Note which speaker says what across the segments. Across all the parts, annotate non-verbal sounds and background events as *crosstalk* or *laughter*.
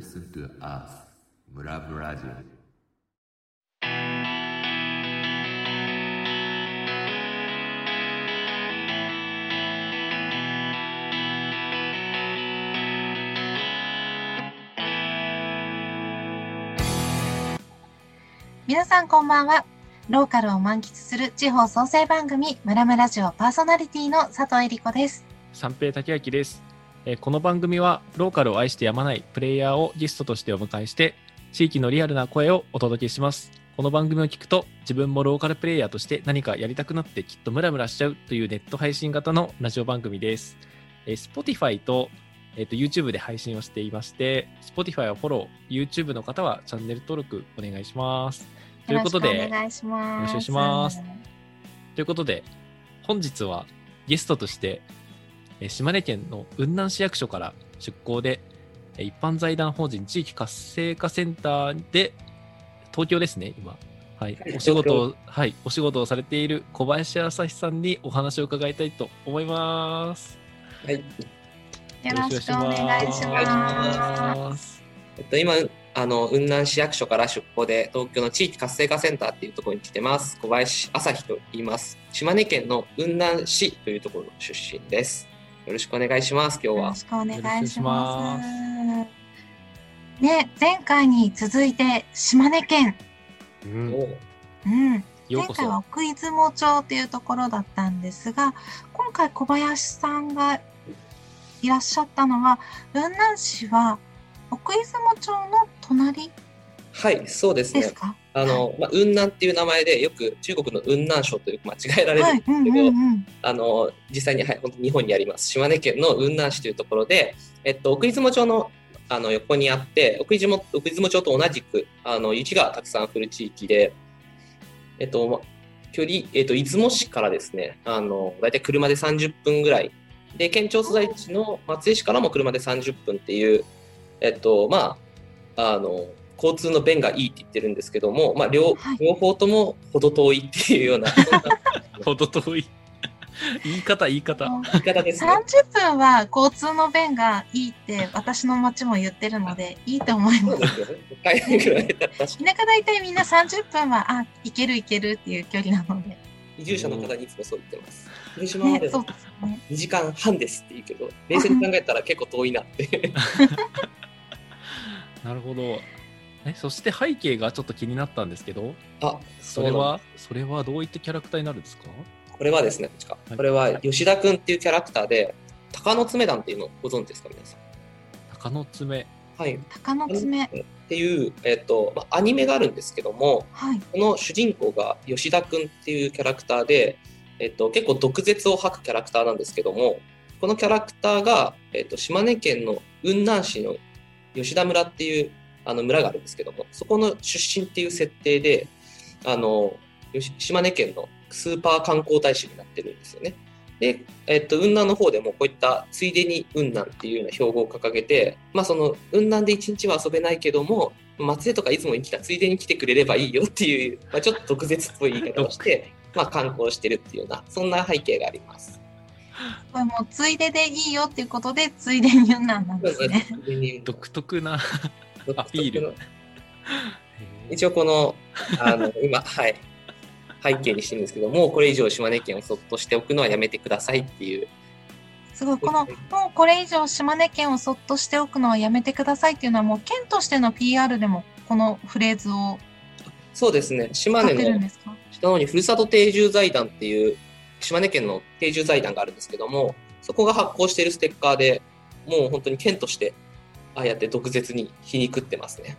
Speaker 1: listen to us ムラブラジオ
Speaker 2: 皆さんこんばんは。ローカルを満喫する地方創生番組、ムラムラジオパーソナリティの佐藤恵理子です。
Speaker 3: 三平武明です、えーこの番組はローカルを愛してやまないプレイヤーをゲストとしてお迎えして地域のリアルな声をお届けします。この番組を聞くと自分もローカルプレイヤーとして何かやりたくなってきっとムラムラしちゃうというネット配信型のラジオ番組です、えー Spotify と,、えーと YouTube で配信をしていまして Spotify はフォロー YouTube の方はチャンネル登録お願いします。ということで
Speaker 2: よろしくお願いします。
Speaker 3: よろしくお願いします。ということで、本日はゲストとして、えー島根県の雲南市役所から出向で、えー一般財団法人地域活性化センターで、東京ですね、今。はい
Speaker 4: はい、
Speaker 3: お仕事を、はい、お仕事をされている小林朝日さんにお話を伺いたいと思います。
Speaker 4: はい。
Speaker 2: よろしくお願いし。ま
Speaker 3: す。
Speaker 4: えっと、今、あの、雲南市役所から出向で、東京の地域活性化センターっていうところに来てます。小林朝日と言います。島根県の雲南市というところの出身です。よろしくお願いします、今日は
Speaker 2: よろ。しくお願いします。ね、前回に続いて島根県。
Speaker 3: うん、
Speaker 4: お
Speaker 2: うん。前回は
Speaker 3: そ。
Speaker 2: 奥出雲町っていうところだったんですが、今回小林さんがいらっしゃったのは、雲南市は奥出雲町の隣
Speaker 4: はい、そうですね
Speaker 2: です。か、
Speaker 4: あの、まあ、雲南っていう名前で、よく中国の雲南省という間違えられる
Speaker 2: はい、うんうんうん。
Speaker 4: あの実際に、はい、本当に日本にあります。島根県の雲南市というところで、えっと、奥出雲町のあの横にあって奥出雲奥出雲町と同じくあの雪がたくさん降る地域で、えっと、ま距離、えっと、出雲市からですねあの大体車で30分ぐらい。で県庁所在地の松江市からも車で30分っていう、えっとまあ、あの交通の便がいいって言ってるんですけども、まあ、両
Speaker 2: はい
Speaker 4: 両方とも程遠いっていうようなそんな
Speaker 3: ほど遠い。*laughs* 言い方、言い方。
Speaker 4: 言い方ですね。
Speaker 2: 30分は交通の便がいいって私の町も言ってるのでいいと思います。田舎大体みんな30分はあ行ける行けるっていう距離なので。
Speaker 4: 移住者の方にいつもそう言ってます。広島まで、
Speaker 2: ねそうですよね。
Speaker 4: 2時間半ですって言うけど、冷静に考えたら結構遠いなって。*laughs* *laughs*
Speaker 3: なるほど。え、そして背景がちょっと気になったんですけど、
Speaker 4: あ、
Speaker 3: それは、それはどういったキャラクターになるんですか？
Speaker 4: これはですね、こっちか
Speaker 3: はい
Speaker 4: これは吉田くんっていうキャラクターで、鷹の爪団っていうのをご存知ですか、皆さん？
Speaker 3: 鷹の爪。
Speaker 4: はい。
Speaker 2: 鷹の爪。
Speaker 4: っていう、えっと、まあ、アニメがあるんですけども、
Speaker 2: はい。
Speaker 4: この主人公が吉田くんっていうキャラクターで、えっと、結構毒舌を吐くキャラクターなんですけども、このキャラクターが、えっと、島根県の雲南市の吉田村っていうあの村があるんですけども、そこの出身っていう設定で、あの、島根県のスーパー観光大使になってるんですよね。で、えっと、雲南の方でもこういったついでに雲南っていうような標語を掲げて、まあその雲南で一日は遊べないけども、松江とかいつもに来たついでに来てくれればいいよっていう、まあ、ちょっと毒舌っぽい言い方をして、*laughs* まあ観光してるっていうような、そんな背景があります。
Speaker 2: これもうついででいいよっていうことでついでに雲南なんですね。
Speaker 3: 独特なアピール。*laughs*
Speaker 4: 一応この、あの、*laughs* 今、はい、背景にしてるんですけども、これ以上島根県をそっとしておくのはやめてくださいっていう、
Speaker 2: すごい。この、もうこれ以上島根県をそっとしておくのはやめてくださいっていうのはもう県としての PR でもこのフレーズを
Speaker 4: そうですね、島根の
Speaker 2: てるんですか？
Speaker 4: 下の方にふるさと定住財団っていう島根県の定住財団があるんですけどもそこが発行しているステッカーでもう本当に県としてああやって毒舌に皮肉ってますね。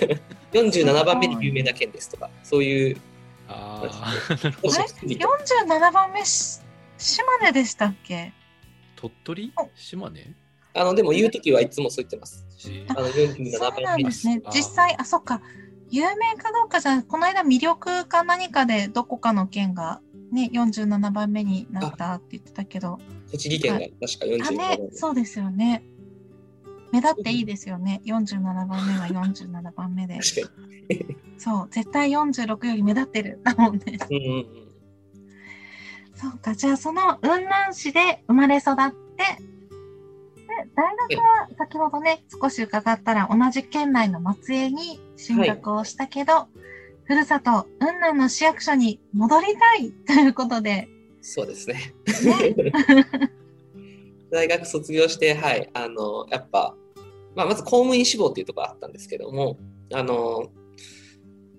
Speaker 4: *laughs* 47番目に有名な県ですとかそういう
Speaker 3: ああ、なるほど
Speaker 2: あれ47番目し島根でしたっけ？
Speaker 3: 鳥取？
Speaker 2: お。
Speaker 3: 島根？
Speaker 4: あのでも言う時はいつもそう言ってます。
Speaker 3: え
Speaker 4: あの
Speaker 2: そう
Speaker 4: 47
Speaker 2: な
Speaker 4: 番目に
Speaker 2: んですね。実際、あ、そっか。有名かどうかじゃこの間魅力か何かでどこかの県がね、47番目になったって言ってたけど。
Speaker 4: 栃木県が確か47
Speaker 2: あ、
Speaker 4: 番
Speaker 2: ね
Speaker 4: 目、
Speaker 2: そうですよね。目立っていいですよね。47番目は47番目で。そう、絶対46より目立ってる。だもんね。
Speaker 4: にうん
Speaker 2: そうか、じゃあその雲南市で生まれ育って、大学は先ほどね、少し伺ったら同じ県内の松江に進学をしたけど、ふるさと雲南の市役所に戻りたいということで、
Speaker 4: そうですね。
Speaker 2: ね、*laughs*
Speaker 4: 大学卒業して、はい、あの、やっぱ、まあ、まず公務員志望っていうところあったんですけども、あの、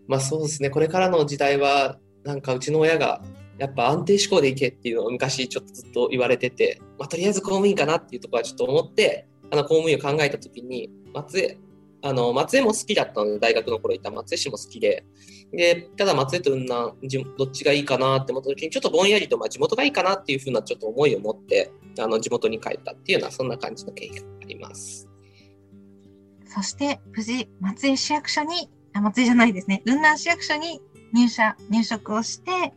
Speaker 4: まあそうですね、これからの時代は、なんかうちの親が、やっぱ安定志向でいけっていうのを昔ちょっとずっと言われてて、まあ、とりあえず公務員かなっていうところはちょっと思って、あの公務員を考えたときに、松江、あの松江も好きだったので、大学の頃いた松江市も好きで、で、ただ松江と雲南、どっちがいいかなって思った時に、ちょっとぼんやりと、まあ、地元がいいかなっていうふうなちょっと思いを持って、あの地元に帰ったっていうような、そんな感じの経緯があります。
Speaker 2: そして無事松江市役所に、あ、松江じゃないですね、雲南市役所に入社、入職をして、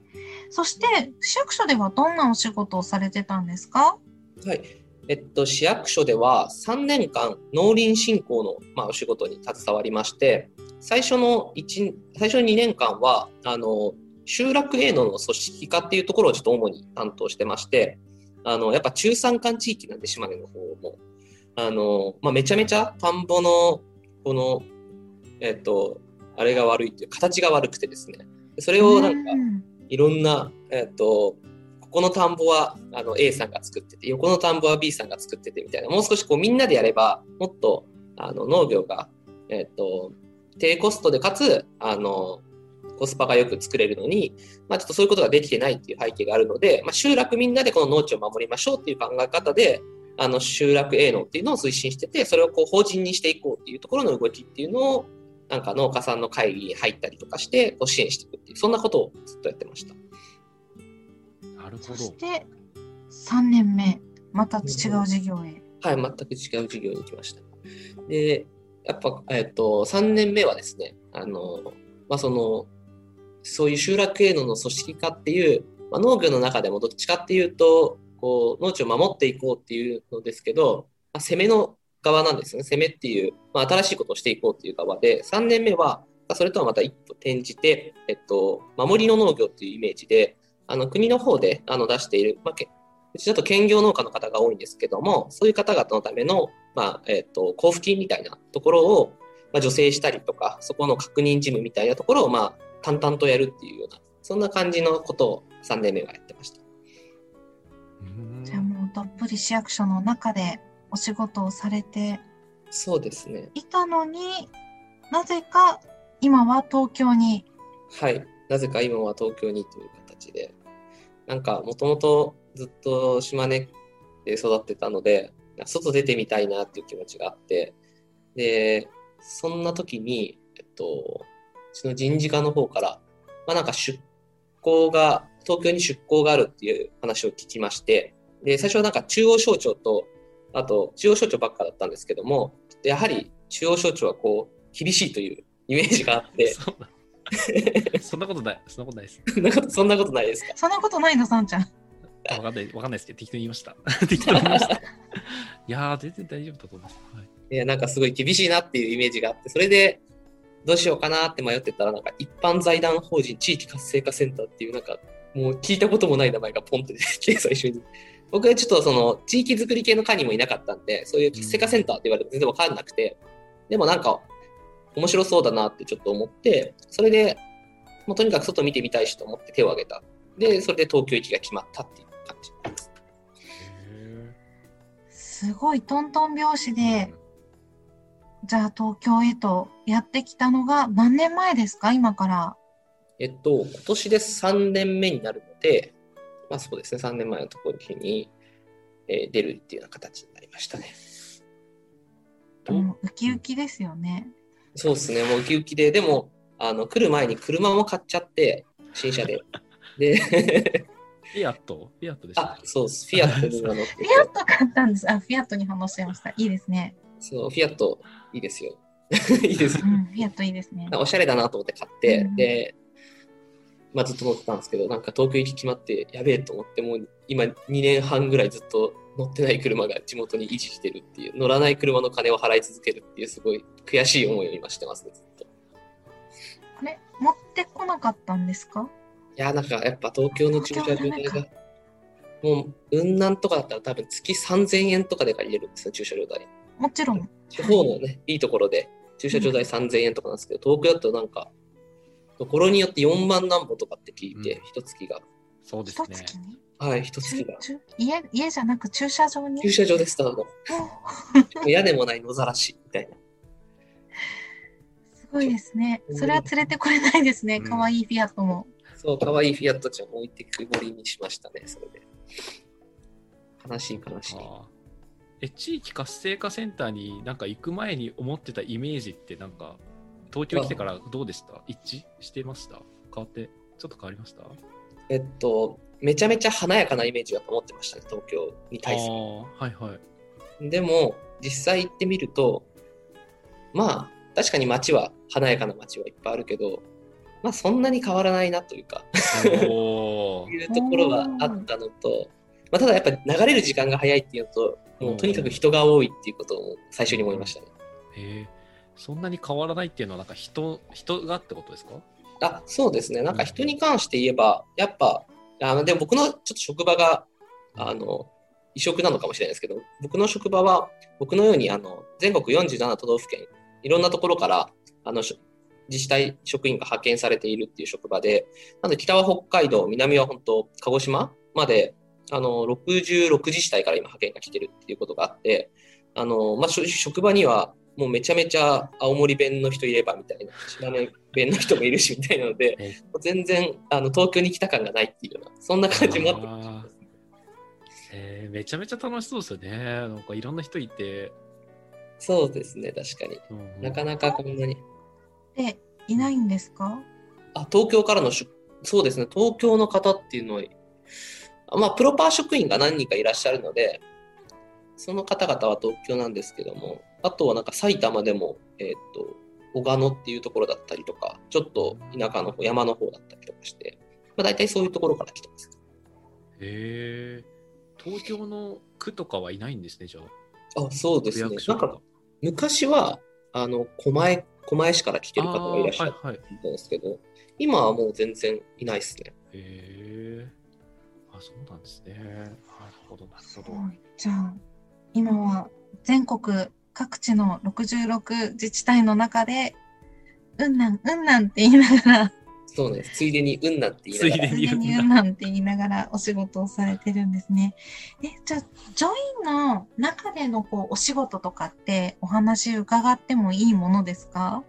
Speaker 2: そして市役所ではどんなお仕事をされてたんですか？
Speaker 4: はい。えっと、市役所では3年間農林振興の、まあ、お仕事に携わりまして、最初の1、最初の2年間は、あの、集落営農の組織化っていうところをちょっと主に担当してまして、あの、やっぱ中山間地域なんで島根の方も、あの、まあ、めちゃめちゃ田んぼの、この、えっと、あれが悪いっていう、形が悪くてですね、それをなんか、
Speaker 2: うん。
Speaker 4: いろんな、えっと、ここの田んぼはあの A さんが作ってて、横の田んぼは B さんが作っててみたいな、もう少しこうみんなでやれば、もっとあの農業が、えっと、低コストでかつ、あの、コスパがよく作れるのに、まあちょっとそういうことができてないっていう背景があるので、まあ集落みんなでこの農地を守りましょうっていう考え方で、あの集落営農っていうのを推進してて、それをこう法人にしていこうっていうところの動きっていうのを、なんか農家さんの会議に入ったりとかして、こう支援していくっていう、そんなことをずっとやってました。
Speaker 3: なるほ
Speaker 2: そ
Speaker 3: ど。
Speaker 2: して3年目、また違う事業へ。
Speaker 4: はい、全く違う授業に行きました。で、やっぱ、えっと、3年目はですね、あの、まあ、その、そういう集落営農の組織化っていう、まあ、農業の中でもどっちかっていうと、こう、農地を守っていこうっていうのですけど、まあ、攻めの側なんですね。攻めっていう、まあ、新しいことをしていこうっていう側で、3年目は、それとはまた一歩転じて、えっと、守りの農業っていうイメージで、あの、国の方で、あの、出している、まあ、けうちだと兼業農家の方が多いんですけども、そういう方々のための、まあ、えっ、と、交付金みたいなところを、まあ、助成したりとか、そこの確認事務みたいなところを、まあ、淡々とやるっていうような、そんな感じのことを3年目はやってました。
Speaker 3: うん
Speaker 2: じゃあもうどっぷり市役所の中でお仕事をされて
Speaker 4: そうですね。
Speaker 2: いたのになぜか今は東京に。
Speaker 4: はい。なぜか今は東京にという形で、なんか、もともとずっと島根で育ってたので、外出てみたいなっていう気持ちがあって、で、そんな時に、えっと、うちの人事課の方から、まあなんか出向が、東京に出向があるっていう話を聞きまして、で、最初はなんか中央省庁と、あと中央省庁ばっかだったんですけども、やはり中央省庁はこう、厳しいというイメージがあって、
Speaker 3: そんなことない。そんなことないです。
Speaker 4: そんなこと、そんなことないですか？
Speaker 2: そんなことないの、さんちゃん。
Speaker 3: あわかんない、わかんないですけど、適当に言いました。*laughs* 適当に言いました。いやー、全然大丈夫だと思います。はい
Speaker 4: いや、なんかすごい厳しいなっていうイメージがあって、それでどうしようかなって迷ってたら、なんか一般財団法人地域活性化センターっていう、なんかもう聞いたこともない名前がポンって出てきて、最初に。僕はちょっとその地域づくり系の課にもいなかったんで、そういう活性化センターって言われても全然わかんなくて、でもなんか面白そうだなってちょっと思って、それで、もうとにかく外見てみたいしと思って手を挙げた。で、それで東京行きが決まったっていう感じです。
Speaker 3: へ
Speaker 2: すごいトントン拍子で、じゃあ東京へとやってきたのが何年前ですか？今から。
Speaker 4: えっと、今年で3年目になるので、まあそうですね、3年前のところに、えー出るっていうような形になりましたね。どう
Speaker 2: もうウキウキですよね。
Speaker 4: そうですね、もうウキウキで、でも、あの来る前に車も買っちゃって、新車で。で、
Speaker 3: ー *laughs* フィアット？フィアットでした
Speaker 4: あ、そうです、フィアットに今乗ってて
Speaker 2: フィアット買ったんです。あ、フィアットに反応しちゃいました。いいですね。
Speaker 4: そう、フィアットいいですよ。*laughs* いいです
Speaker 2: う。ん、フィアットいいですね。
Speaker 4: おしゃれだなと思って買って、
Speaker 2: うん
Speaker 4: で、まあ、ずっと乗ってたんですけど、なんか東京行き決まって、やべえと思って、もう今2年半ぐらいずっと乗ってない車が地元に維持してるっていう、乗らない車の金を払い続けるっていう、すごい悔しい思いを今してますね、ずっと。い
Speaker 2: あれ持ってこなかったんですか？
Speaker 4: や、なんかやっぱ東京の駐車場代がもう、雲南とかだったら多分月3000円とかで借りれるんですよ、駐車場代。
Speaker 2: もちろん。
Speaker 4: 地方のね、いいところで駐車場代3000円とかなんですけど、東京だとなんか、ところによって4万何歩とかって聞いて
Speaker 3: うん、
Speaker 4: 一月が。
Speaker 3: そうですね。
Speaker 4: はい、一月
Speaker 2: 駐
Speaker 4: が。
Speaker 2: 駐家家じゃなく駐車場に？
Speaker 4: 駐車場でスタート。
Speaker 2: お
Speaker 4: 屋根もない野ざらしみたいな。
Speaker 2: すごいですね。それは連れてこれないですね。
Speaker 3: うん
Speaker 2: 可愛いフィアットも。
Speaker 4: そう、可愛いフィアットちゃんを置いてくぼりにしましたね、それで。悲しい悲しい。
Speaker 3: え地域活性化センターになんか行く前に思ってたイメージってなんか東京来てからどうでした？一致してました？変わって？ちょっと変わりました？
Speaker 4: えっと、めちゃめちゃ華やかなイメージだと思ってましたね、東京に対する。
Speaker 3: はいはい。
Speaker 4: でも、実際行ってみると、まあ、確かに街は、華やかな街はいっぱいあるけど、まあ、そんなに変わらないなというか、*laughs* いうところはあったのと、まあ、ただやっぱり流れる時間が早いっていうのと、もうとにかく人が多いっていうことを最初に思いましたね。
Speaker 3: へえそんなに変わらないっていうのはなんか人人がってことですか？
Speaker 4: あ、そうですね。なんか人に関して言えば、やっぱ、あのでも僕のちょっと職場が、あの、異色なのかもしれないですけど、僕の職場は、僕のように、あの、全国47都道府県、いろんなところから、あの、し自治体職員が派遣されているっていう職場で、なので北は北海道、南は本当、鹿児島まで、あの、66自治体から今派遣が来てるっていうことがあって、あの、まあ、職場には、もうめちゃめちゃ青森弁の人いればみたいな、島根弁の人もいるしみたいなので、
Speaker 3: え
Speaker 4: 全然あの東京に来た感がないっていうような、そんな感じもあって
Speaker 3: えー。めちゃめちゃ楽しそうですよね。なんかいろんな人いて、
Speaker 4: そうですね、確かに。
Speaker 3: うん
Speaker 4: なかなかこんなに。
Speaker 2: で、いないんですか？
Speaker 4: あ、東京からのそうですね、東京の方っていうのは、あまあ、プロパー職員が何人かいらっしゃるので、その方々は東京なんですけども、あとはなんか埼玉でも、えっ、と、小鹿野っていうところだったりとか、ちょっと田舎の方、山の方だったりとかして、まあ、大体そういうところから来てます。
Speaker 3: へえ東京の区とかはいないんですねじゃあ。
Speaker 4: あ、そうですね。なんか、昔は、あの、狛江、狛江市から来てる方がいらっしゃる
Speaker 3: あーはいはい
Speaker 4: んですけど、今はもう全然いないですね。
Speaker 3: へえあそうなんですね。なるほどなるほど。
Speaker 2: はい。じゃあ、今は全国各地の66自治体の中で、うんなん、うんなんって言いながら、
Speaker 4: そうね。ついでに、うんなんて言いながら
Speaker 3: ついで。に
Speaker 2: うんなんって言いながらお仕事をされてるんですね。え、じゃあ、ジョインの中でのこうお仕事とかってお話伺ってもいいものですか？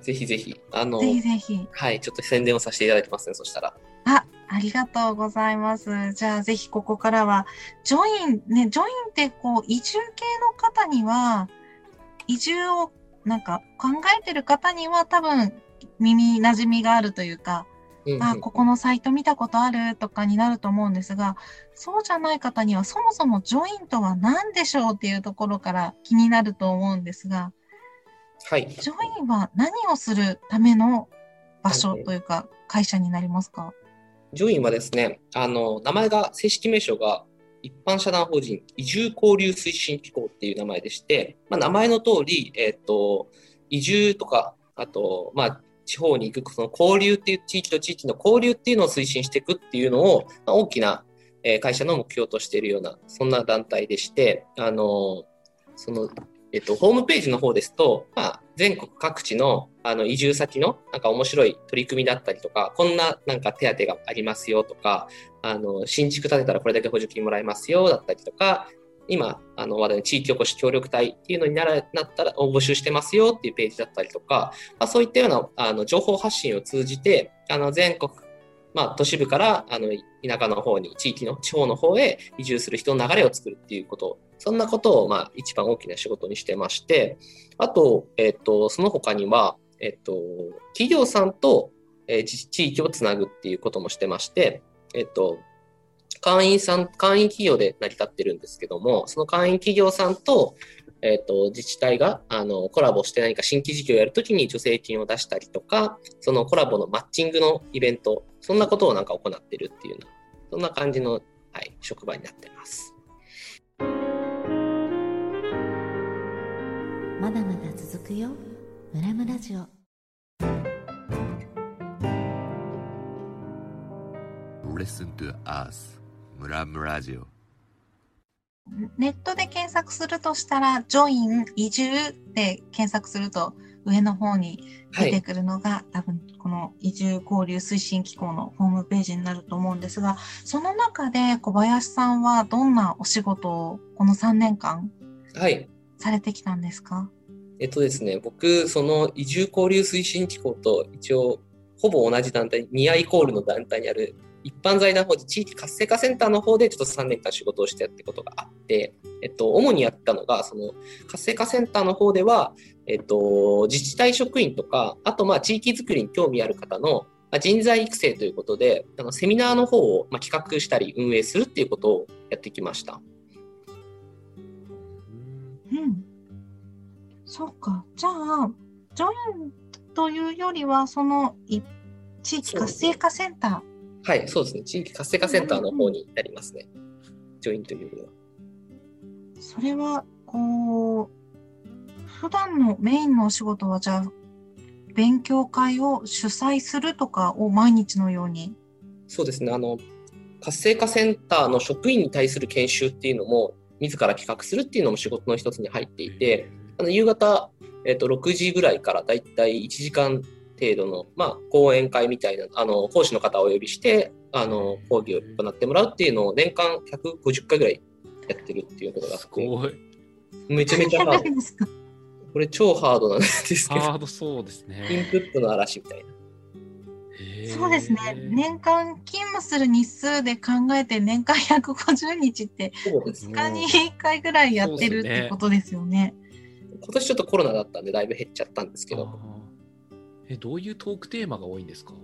Speaker 4: ぜひぜひ。あの、
Speaker 2: ぜひぜひ。
Speaker 4: はい、ちょっと宣伝をさせていただいてますね、そしたら。
Speaker 2: あ、ありがとうございます。じゃあぜひここからは、ジョイン、ね、ジョインってこう移住系の方には、移住をなんか考えてる方には多分耳馴染みがあるというか、
Speaker 4: うんうん
Speaker 2: あ、ここのサイト見たことあるとかになると思うんですが、そうじゃない方にはそもそもジョインとは何でしょうっていうところから気になると思うんですが、
Speaker 4: はい。
Speaker 2: ジョインは何をするための場所というか会社になりますか？
Speaker 4: ジョインはですね、あの、名前が、正式名称が、一般社団法人移住交流推進機構っていう名前でして、まあ、名前の通り、えっ、と、移住とか、あと、まあ、地方に行く、その交流っていう地域と地域の交流っていうのを推進していくっていうのを、まあ、大きな、会社の目標としているような、そんな団体でして、あの、その、えっと、ホームページの方ですと、まあ、全国各地のあの移住先のなんか面白い取り組みだったりとか、こんななんか手当がありますよとか、あの新築建てたらこれだけ補助金もらえますよだったりとか、今、あの話題の地域おこし協力隊っていうのにならなったら募集してますよっていうページだったりとか、まあ、そういったようなあの情報発信を通じて、あの全国、まあ、都市部からあの田舎の方に、地域の地方の方へ移住する人の流れを作るっていうこと、そんなことをまあ一番大きな仕事にしてまして、あと、えっと、その他には、えっと、企業さんと、えー地域をつなぐっていうこともしてまして、えっと、会員さん、会員企業で成り立ってるんですけども、その会員企業さんと、えっと、自治体があのコラボして何か新規事業をやるときに助成金を出したりとか、そのコラボのマッチングのイベント、そんなことをなんか行ってるっていうような、そんな感じの、はい、職場になってます。
Speaker 5: まだまだ続くよ。ムラムラジオ。
Speaker 1: Listen to us. ムラムラジオ
Speaker 2: ネットで検索するとしたら、ジョイン移住で検索すると上の方に出てくるのが、多分この移住交流推進機構のホームページになると思うんですが、その中で小林さんはどんなお仕事をこの3年間
Speaker 4: はい。
Speaker 2: されてきたんですか？
Speaker 4: えっとですね、僕、その移住交流推進機構と一応、ほぼ同じ団体、ニアイコールの団体にある一般財団法人地域活性化センターの方でちょっと3年間仕事をしてやってことがあって、えっと、主にやったのが、その活性化センターの方では、えっと、自治体職員とか、あとまあ地域づくりに興味ある方の人材育成ということで、あのセミナーの方をまあ企画したり運営するっていうことをやってきました。
Speaker 2: うん。そうか。じゃあ、ジョインというよりは、その地域活性化センター
Speaker 4: はい、そうですね。地域活性化センターの方になりますね。ジョインというよりは。
Speaker 2: ー、それは、こう、普段のメインのお仕事は、じゃあ、勉強会を主催するとかを毎日のように？
Speaker 4: そうですね。あの、活性化センターの職員に対する研修っていうのも、自ら企画するっていうのも仕事の一つに入っていて、あの夕方、えっと6時ぐらいからだいたい1時間程度の、まあ、講演会みたいなあの講師の方をお呼びしてあの講義を行ってもらうっていうのを年間150回ぐらいやってるっていうことがあ
Speaker 3: すごい。
Speaker 4: めちゃめちゃハード。これ超ハードなんですけど。
Speaker 3: ハードそうです
Speaker 4: イン
Speaker 3: ね。
Speaker 4: プットの嵐みたいな。
Speaker 2: そうですね。年間勤務する日数で考えて年間150日って
Speaker 4: そうです
Speaker 2: 2日に1回ぐらいやってるってことですよね。
Speaker 4: 今年ちょっとコロナだったんでだいぶ減っちゃったんですけど
Speaker 3: え、どういうトークテーマが多いんですか？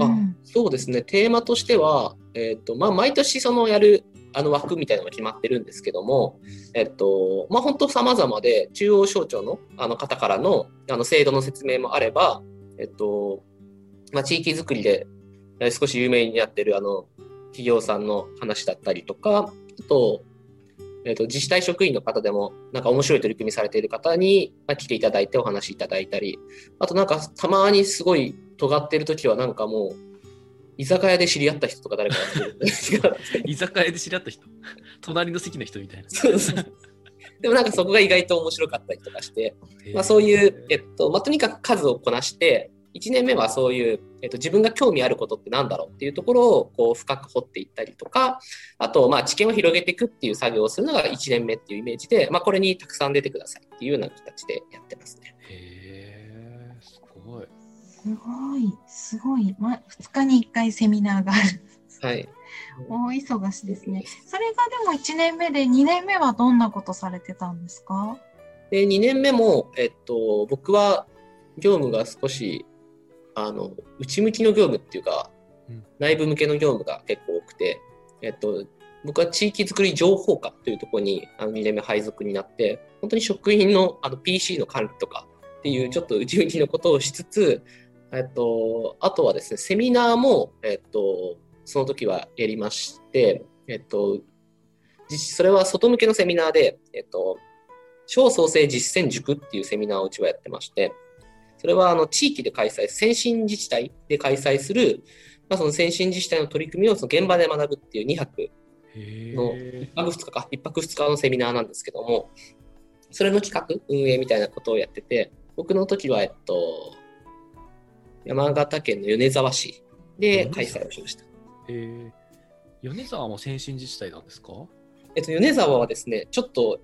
Speaker 4: あ
Speaker 2: うん。
Speaker 4: そうですね、テーマとしては、えっとまあ、毎年そのやるあの枠みたいなのが決まってるんですけども、えっとまあ、本当様々で、中央省庁のあの方からのあの制度の説明もあれば、えっとまあ、地域づくりでえー少し有名になってるあの企業さんの話だったりとか、あと、えっと自治体職員の方でも、なんか面白い取り組みされている方に、まあ、来ていただいてお話しいただいたり、あとなんかたまにすごい尖ってる時はなんかもう、居酒屋で知り合った人とか誰か *laughs*
Speaker 3: 居酒屋で知り合った人？隣の席の人みたいな。
Speaker 4: でもなんかそこが意外と面白かったりとかして、まあ、そういう、えっとまあ、とにかく数をこなして、1年目はそういう、えっと、自分が興味あることってなんだろうっていうところをこう深く掘っていったりとか、あと、まあ、知見を広げていくっていう作業をするのが1年目っていうイメージで、まあ、これにたくさん出てくださいっていうような形でやってますね。
Speaker 3: へーすごい。
Speaker 2: すごい、すごい。ま、2日に1回セミナーがある。
Speaker 4: はい。
Speaker 2: 大忙しですね。それがでも1年目で、2年目はどんなことされてたんですか？
Speaker 4: で、2年目も、えっと、僕は業務が少し、あの、内向きの業務っていうか
Speaker 3: うん、
Speaker 4: 内部向けの業務が結構多くて、えっと、僕は地域づくり情報課というところにあの2年目配属になって、本当に職員のあの PC の管理とかっていうちょっと内向きのことをしつつ、えっと、あとはですね、セミナーも、えっと、その時はやりまして、えっと、実それは外向けのセミナーで、えっと、小創生実践塾っていうセミナーをうちはやってまして、それはあの地域で開催、先進自治体で開催する、まあ、その先進自治体の取り組みをその現場で学ぶっていう2泊、
Speaker 3: へ
Speaker 4: の
Speaker 3: ー。
Speaker 4: 1泊2日か、1泊2日のセミナーなんですけども、それの企画、運営みたいなことをやってて、僕の時は、えっと、山形県の米沢市で開催をしました。
Speaker 3: へー。米沢も先進自治体なんですか？
Speaker 4: えっと、米沢はですね、ちょっと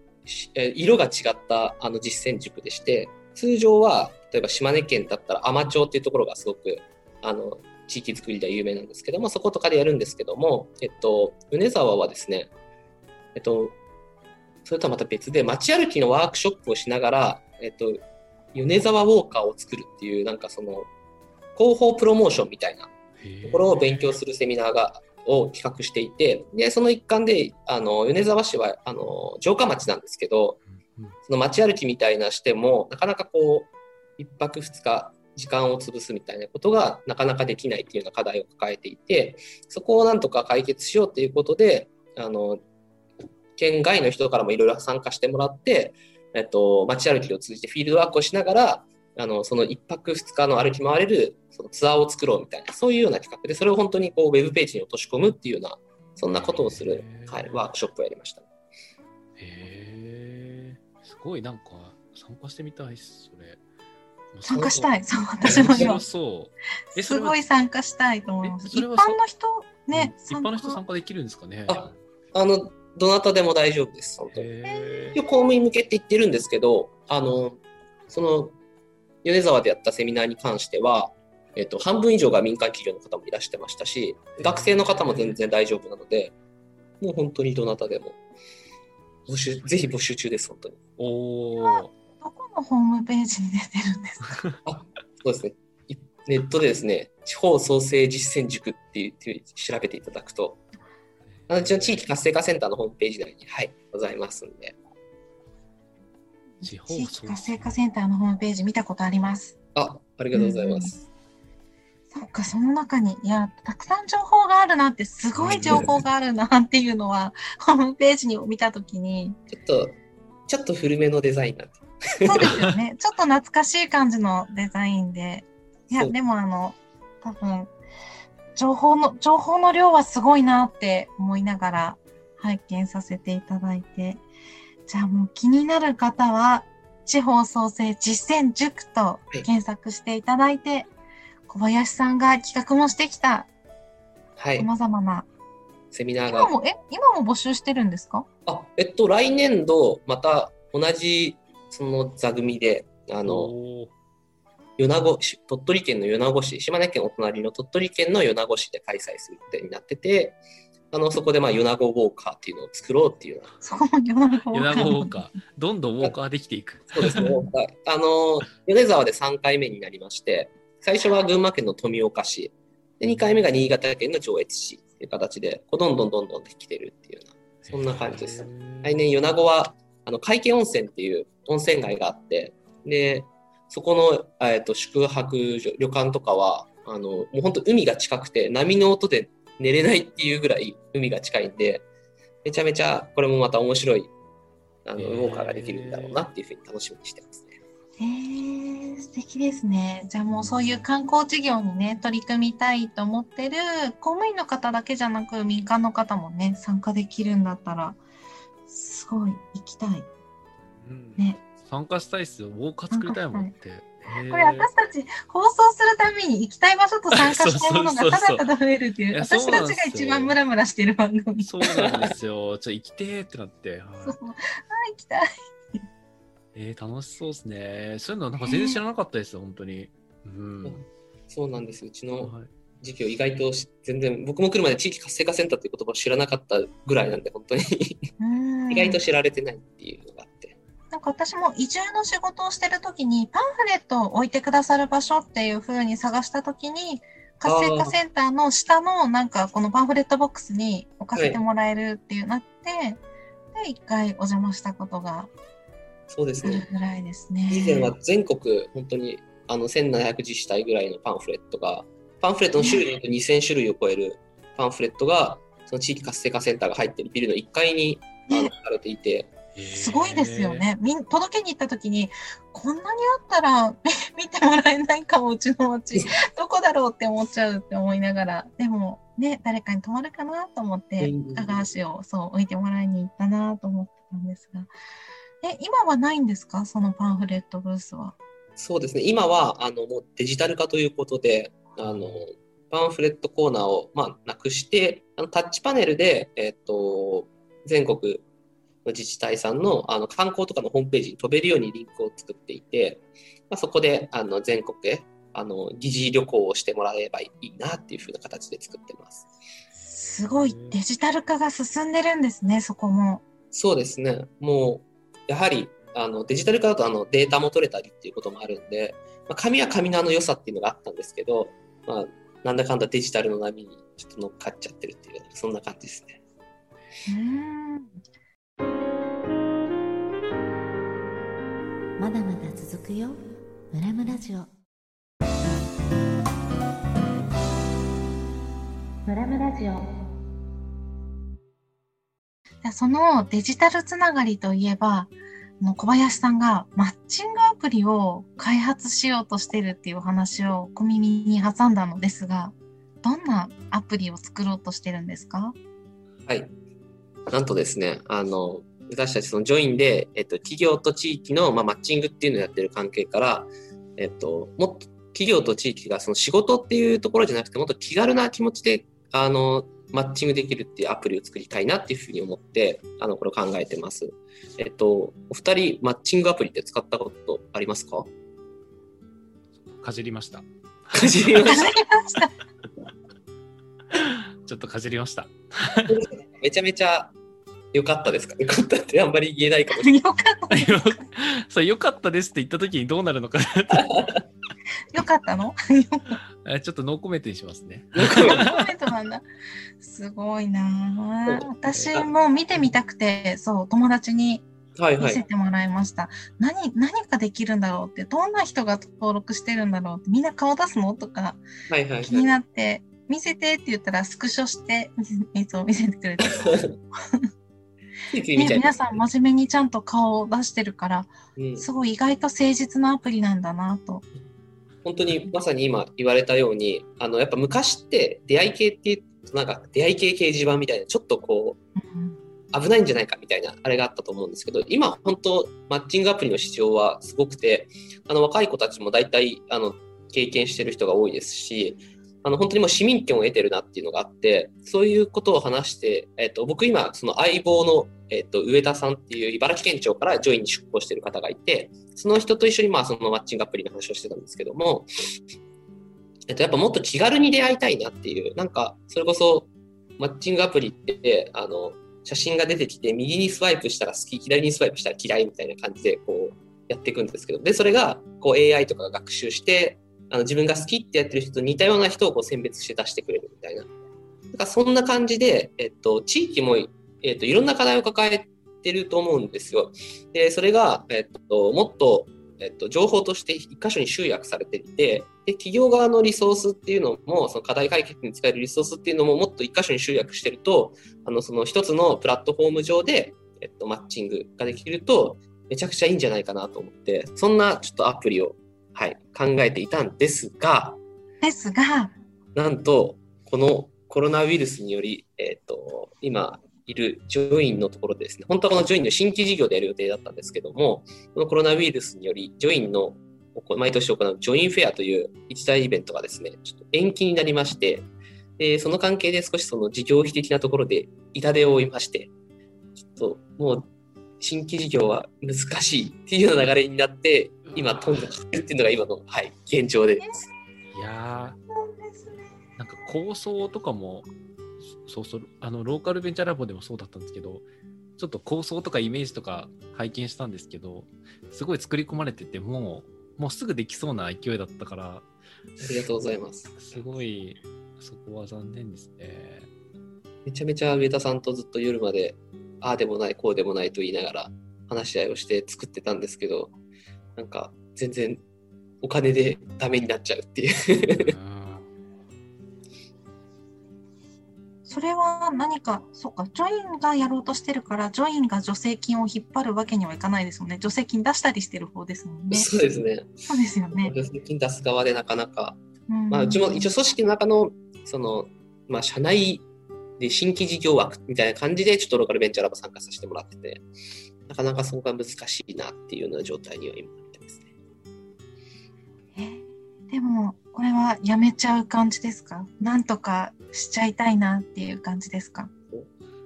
Speaker 4: 色が違ったあの実践塾でして、通常は、例えば島根県だったら海士町っていうところがすごく、あの、地域づくりでは有名なんですけども、そことかでやるんですけども、えっと、米沢はですね、えっと、それとはまた別で、街歩きのワークショップをしながら、えっと、米沢ウォーカーを作るっていう、なんかその、広報プロモーションみたいなところを勉強するセミナーがを企画していて、で、その一環で、あの、米沢市は、あの、城下町なんですけど、その街歩きみたいなしても、なかなかこう、一泊二日、時間を潰すみたいなことがなかなかできないっていうような課題を抱えていて、そこをなんとか解決しようということで、あの、県外の人からもいろいろ参加してもらって、えっと、街歩きを通じてフィールドワークをしながら、あの、その一泊二日の歩き回れるそのツアーを作ろうみたいな、そういうような企画で、それを本当にこうウェブページに落とし込むっていうようなそんなことをする、はい、ワークショップをやりました。
Speaker 3: へえ、すごいなんか参加してみたいっす、それ。
Speaker 2: 参加した
Speaker 3: い。
Speaker 2: い。そう、私も今。
Speaker 3: そう。
Speaker 2: すごい参加したいと思います。一般の人、ね、
Speaker 3: うん一般の人参加できるんですかね？
Speaker 4: ああの、どなたでも大丈夫です、本当に。公務員向けって言ってるんですけど、あの、その、米沢でやったセミナーに関しては、えっと、半分以上が民間企業の方もいらしてましたし、学生の方も全然大丈夫なので、もう本当にどなたでも、募集、ぜひ募集中です、本当に。
Speaker 3: おお。
Speaker 2: のホームページに出てるんですか？*laughs*
Speaker 4: そうですね。いネットでですね、地方創生実践塾っていう調べていただくと、あのうちの地域活性化センターのホームページ内に、はい、ございますんで。
Speaker 3: 地方
Speaker 2: 地域活性化センターのホームページ見たことあります？
Speaker 4: あ、ありがとうございます。
Speaker 2: そっか、その中に、いや、たくさん情報があるなって、すごい情報があるなっていうのは、ホームページに見たときに、
Speaker 4: ちょっと、ちょっと古めのデザインなんで。
Speaker 2: そうですよね。*laughs* ちょっと懐かしい感じのデザインで。いや、でもあの、多分、情報の、情報の量はすごいなって思いながら拝見させていただいて。じゃあもう気になる方は、地方創生実践塾と検索していただいて、小林さんが企画もしてきた
Speaker 4: はい。
Speaker 2: 様々な、
Speaker 4: セミナーが。
Speaker 2: 今も、え、今も募集してるんですか？
Speaker 4: あ、えっと、来年度、また同じ、その座組で、あの、米子市、鳥取県の米子市、島根県お隣の鳥取県の米子市で開催するってになってて、あの、そこでまあ、米子ウォーカーっていうのを作ろうっていう
Speaker 3: 米子ウォーカー。どんどんウォーカーできていく。
Speaker 4: そうですね。はいあの、米沢で3回目になりまして、最初は群馬県の富岡市、で、2回目が新潟県の上越市っていう形で、こうどんどんどんどんできてるっていうような、そんな感じです。来年、米子は、あの、海家温泉っていう温泉街があって、で、そこの、えっと、宿泊所、旅館とかは、あの、もう本当海が近くて、波の音で寝れないっていうぐらい海が近いんで、めちゃめちゃ、これもまた面白い、あの、ウォーカーができるんだろうなっていうふうに楽しみにしてますね。
Speaker 2: えー、素敵ですね。じゃあもうそういう観光事業にね、取り組みたいと思ってる公務員の方だけじゃなく民間の方もね、参加できるんだったら、すごい行きたい。
Speaker 3: うん
Speaker 2: ね。
Speaker 3: 参加したいっすよ。ウォーカー作りたいもんって。
Speaker 2: これ私たち放送するために行きたい場所と参加したいものがただただ増えるっていう、私たちが一番ムラムラしてる番組。
Speaker 3: そうなんですよ。ちょ、行きてーってなって。はい
Speaker 2: そうあ、行きたい。
Speaker 3: えー、楽しそうですね。そういうのなんか全然知らなかったですよ、本当に。うん。
Speaker 4: そうなんです。うちの
Speaker 3: はい
Speaker 4: 授業意外とし全然、僕も来るまで地域活性化センターっていう言葉を知らなかったぐらいなんで、本当に
Speaker 2: うん
Speaker 4: 意外と知られてないっていうのがあって。
Speaker 2: なんか私も移住の仕事をしてるときにパンフレットを置いてくださる場所っていう風に探したときに活性化センターの下のなんかこのパンフレットボックスに置かせてもらえるっていうなって、で一回お邪魔したことが
Speaker 4: そうですね。
Speaker 2: ぐらいですね。
Speaker 4: 以前は全国、本当にあの1700自治体ぐらいのパンフレットが、パンフレットの種類で言うと2000種類を超えるパンフレットが、その地域活性化センターが入っているビルの1階にあかれていて、
Speaker 2: すごいですよ。ね。みん届けに行ったときにこんなにあったら *laughs* 見てもらえないかもうちの町。どこだろうって思っちゃうって思いながら。でもね誰かに泊まるかなと思って
Speaker 4: うん。
Speaker 2: 高橋をそう置いてもらいに行ったなと思ってたんですが。え今はないんですか？そのパンフレットブースは。
Speaker 4: そうですね、今はあのもうデジタル化ということで、あのパンフレットコーナーを、まあ、なくして、あのタッチパネルで、えっと全国の自治体さんのあの観光とかのホームページに飛べるようにリンクを作っていて、まあ、そこであの全国へあの疑似旅行をしてもらえばいいなっていう風な形で作ってます。
Speaker 2: すごいデジタル化が進んでるんですねそこも。
Speaker 4: そうですね。もう、やはり、あの、デジタル化だとあのデータも取れたりっていうこともあるんで、まあ、紙は紙のあの良さっていうのがあったんですけど、まあ、なんだかんだデジタルの波にちょっと乗っかっちゃってるっていう、そんな感じですね。
Speaker 5: まだまだ続くよ。ムラムラジオムラムラジオ
Speaker 2: そのデジタルつながりといえば、の小林さんがマッチングアプリを開発しようとしてるっていうお話を小耳に挟んだのですが、どんなアプリを作ろうとしてるんですか？
Speaker 4: はい。なんとですね、あの、私たちそのジョインで、えっと、企業と地域の、まあ、マッチングっていうのをやってる関係から、えっと、もっと企業と地域がその仕事っていうところじゃなくて、もっと気軽な気持ちで、あの、マッチングできるっていうアプリを作りたいなっていうふうに思って、あの、これを考えてます。えっと、お二人、マッチングアプリって使ったことありますか？
Speaker 3: かじりました。
Speaker 4: かじりまし
Speaker 2: た。*laughs*
Speaker 3: ちょっとかじりました。
Speaker 4: た *laughs* めちゃめちゃ良かったですか？良かったってあんまり言えないかもしれない。*laughs*
Speaker 2: よかった。
Speaker 3: そう、よかったですって言った時にどうなるのかなって
Speaker 2: よかったの？*laughs*
Speaker 3: あちょっとノーコメントにしますね。
Speaker 2: コメントなんだ。すごいなぁ私も見てみたくて、そう、友達に見
Speaker 4: はいはい。
Speaker 2: せてもらいました。何、何ができるんだろうって、どんな人が登録してるんだろうって、みんな顔出すの？とか
Speaker 4: はいはい
Speaker 2: 気になって、見せてって言ったらスクショして、えっと、見せてくれて。*laughs* ね、皆さん真面目にちゃんと顔を出してるから、
Speaker 4: うん
Speaker 2: すごい意外と誠実なアプリなんだなと。
Speaker 4: 本当にまさに今言われたように、あのやっぱ昔って出会い系っていうなんか出会い系掲示板みたいなちょっとこう危ないんじゃないかみたいなあれがあったと思うんですけど、今本当マッチングアプリの市場はすごくて、あの若い子たちも大体あの経験してる人が多いですし、あの本当にもう市民権を得てるなっていうのがあって、そういうことを話して、えっと、僕今その相棒の、えっと、上田さんっていう茨城県庁からジョインに出向してる方がいて、その人と一緒にまあそのマッチングアプリの話をしてたんですけども、えっと、やっぱもっと気軽に出会いたいなっていう、なんか、それこそ、マッチングアプリって、あの、写真が出てきて、右にスワイプしたら好き、左にスワイプしたら嫌いみたいな感じで、こう、やっていくんですけど、で、それが、こう、AI とかが学習して、あの自分が好きってやってる人と似たような人をこう選別して出してくれるみたいな。だからそんな感じで、えっと、地域も、えっと、いろんな課題を抱えてると思うんですよ。で、それが、えっと、もっと、えっと、情報として一箇所に集約されていて、で、企業側のリソースっていうのも、その課題解決に使えるリソースっていうのももっと一箇所に集約してると、あの、その一つのプラットフォーム上で、えっと、マッチングができると、めちゃくちゃいいんじゃないかなと思って、そんなちょっとアプリを、はい、考えていたんですが、
Speaker 2: ですが、
Speaker 4: なんと、このコロナウイルスにより、えっ、と、今いる JOIN のところでですね、本当はこの JOIN の新規事業でやる予定だったんですけども、このコロナウイルスにより、 JOIN の毎年行う JOIN フェアという一大イベントがですね、ちょっと延期になりまして、でその関係で少しその事業費的なところで痛手を負いまして、ちょっともう新規事業は難しいっていうような流れになって、今飛んできてるっていうのが今の、はい、現状です。
Speaker 3: いや。ー、なんか構想とかも、そうそう、あの、ローカルベンチャーラボでもそうだったんですけど、ちょっと構想とかイメージとか拝見したんですけど、すごい作り込まれてて、もう、もうすぐできそうな勢いだったから、
Speaker 4: ありがとうございます。
Speaker 3: すごい、そこは残念ですね。
Speaker 4: めちゃめちゃ上田さんとずっと夜まで、ああでもない、こうでもないと言いながら話し合いをして作ってたんですけど、なんか全然お金でダメになっちゃうっていう。
Speaker 2: それは何か、そうか、ジョインがやろうとしてるから、ジョインが助成金を引っ張るわけにはいかないですもんね。助成金出したりしてる方ですもんね。
Speaker 4: そうですね。
Speaker 2: そうですよね。
Speaker 4: 助成金出す側でなかなか、
Speaker 2: うん
Speaker 4: まあ、うちも一応組織の中の、その、まあ、社内で新規事業枠みたいな感じで、ちょっとローカルベンチャーラボ参加させてもらってて、なかなかそこが難しいなっていうような状態には今なってますね。
Speaker 2: えでも、これはやめちゃう感じですか？なんとかしちゃいたいなっていう感じですか？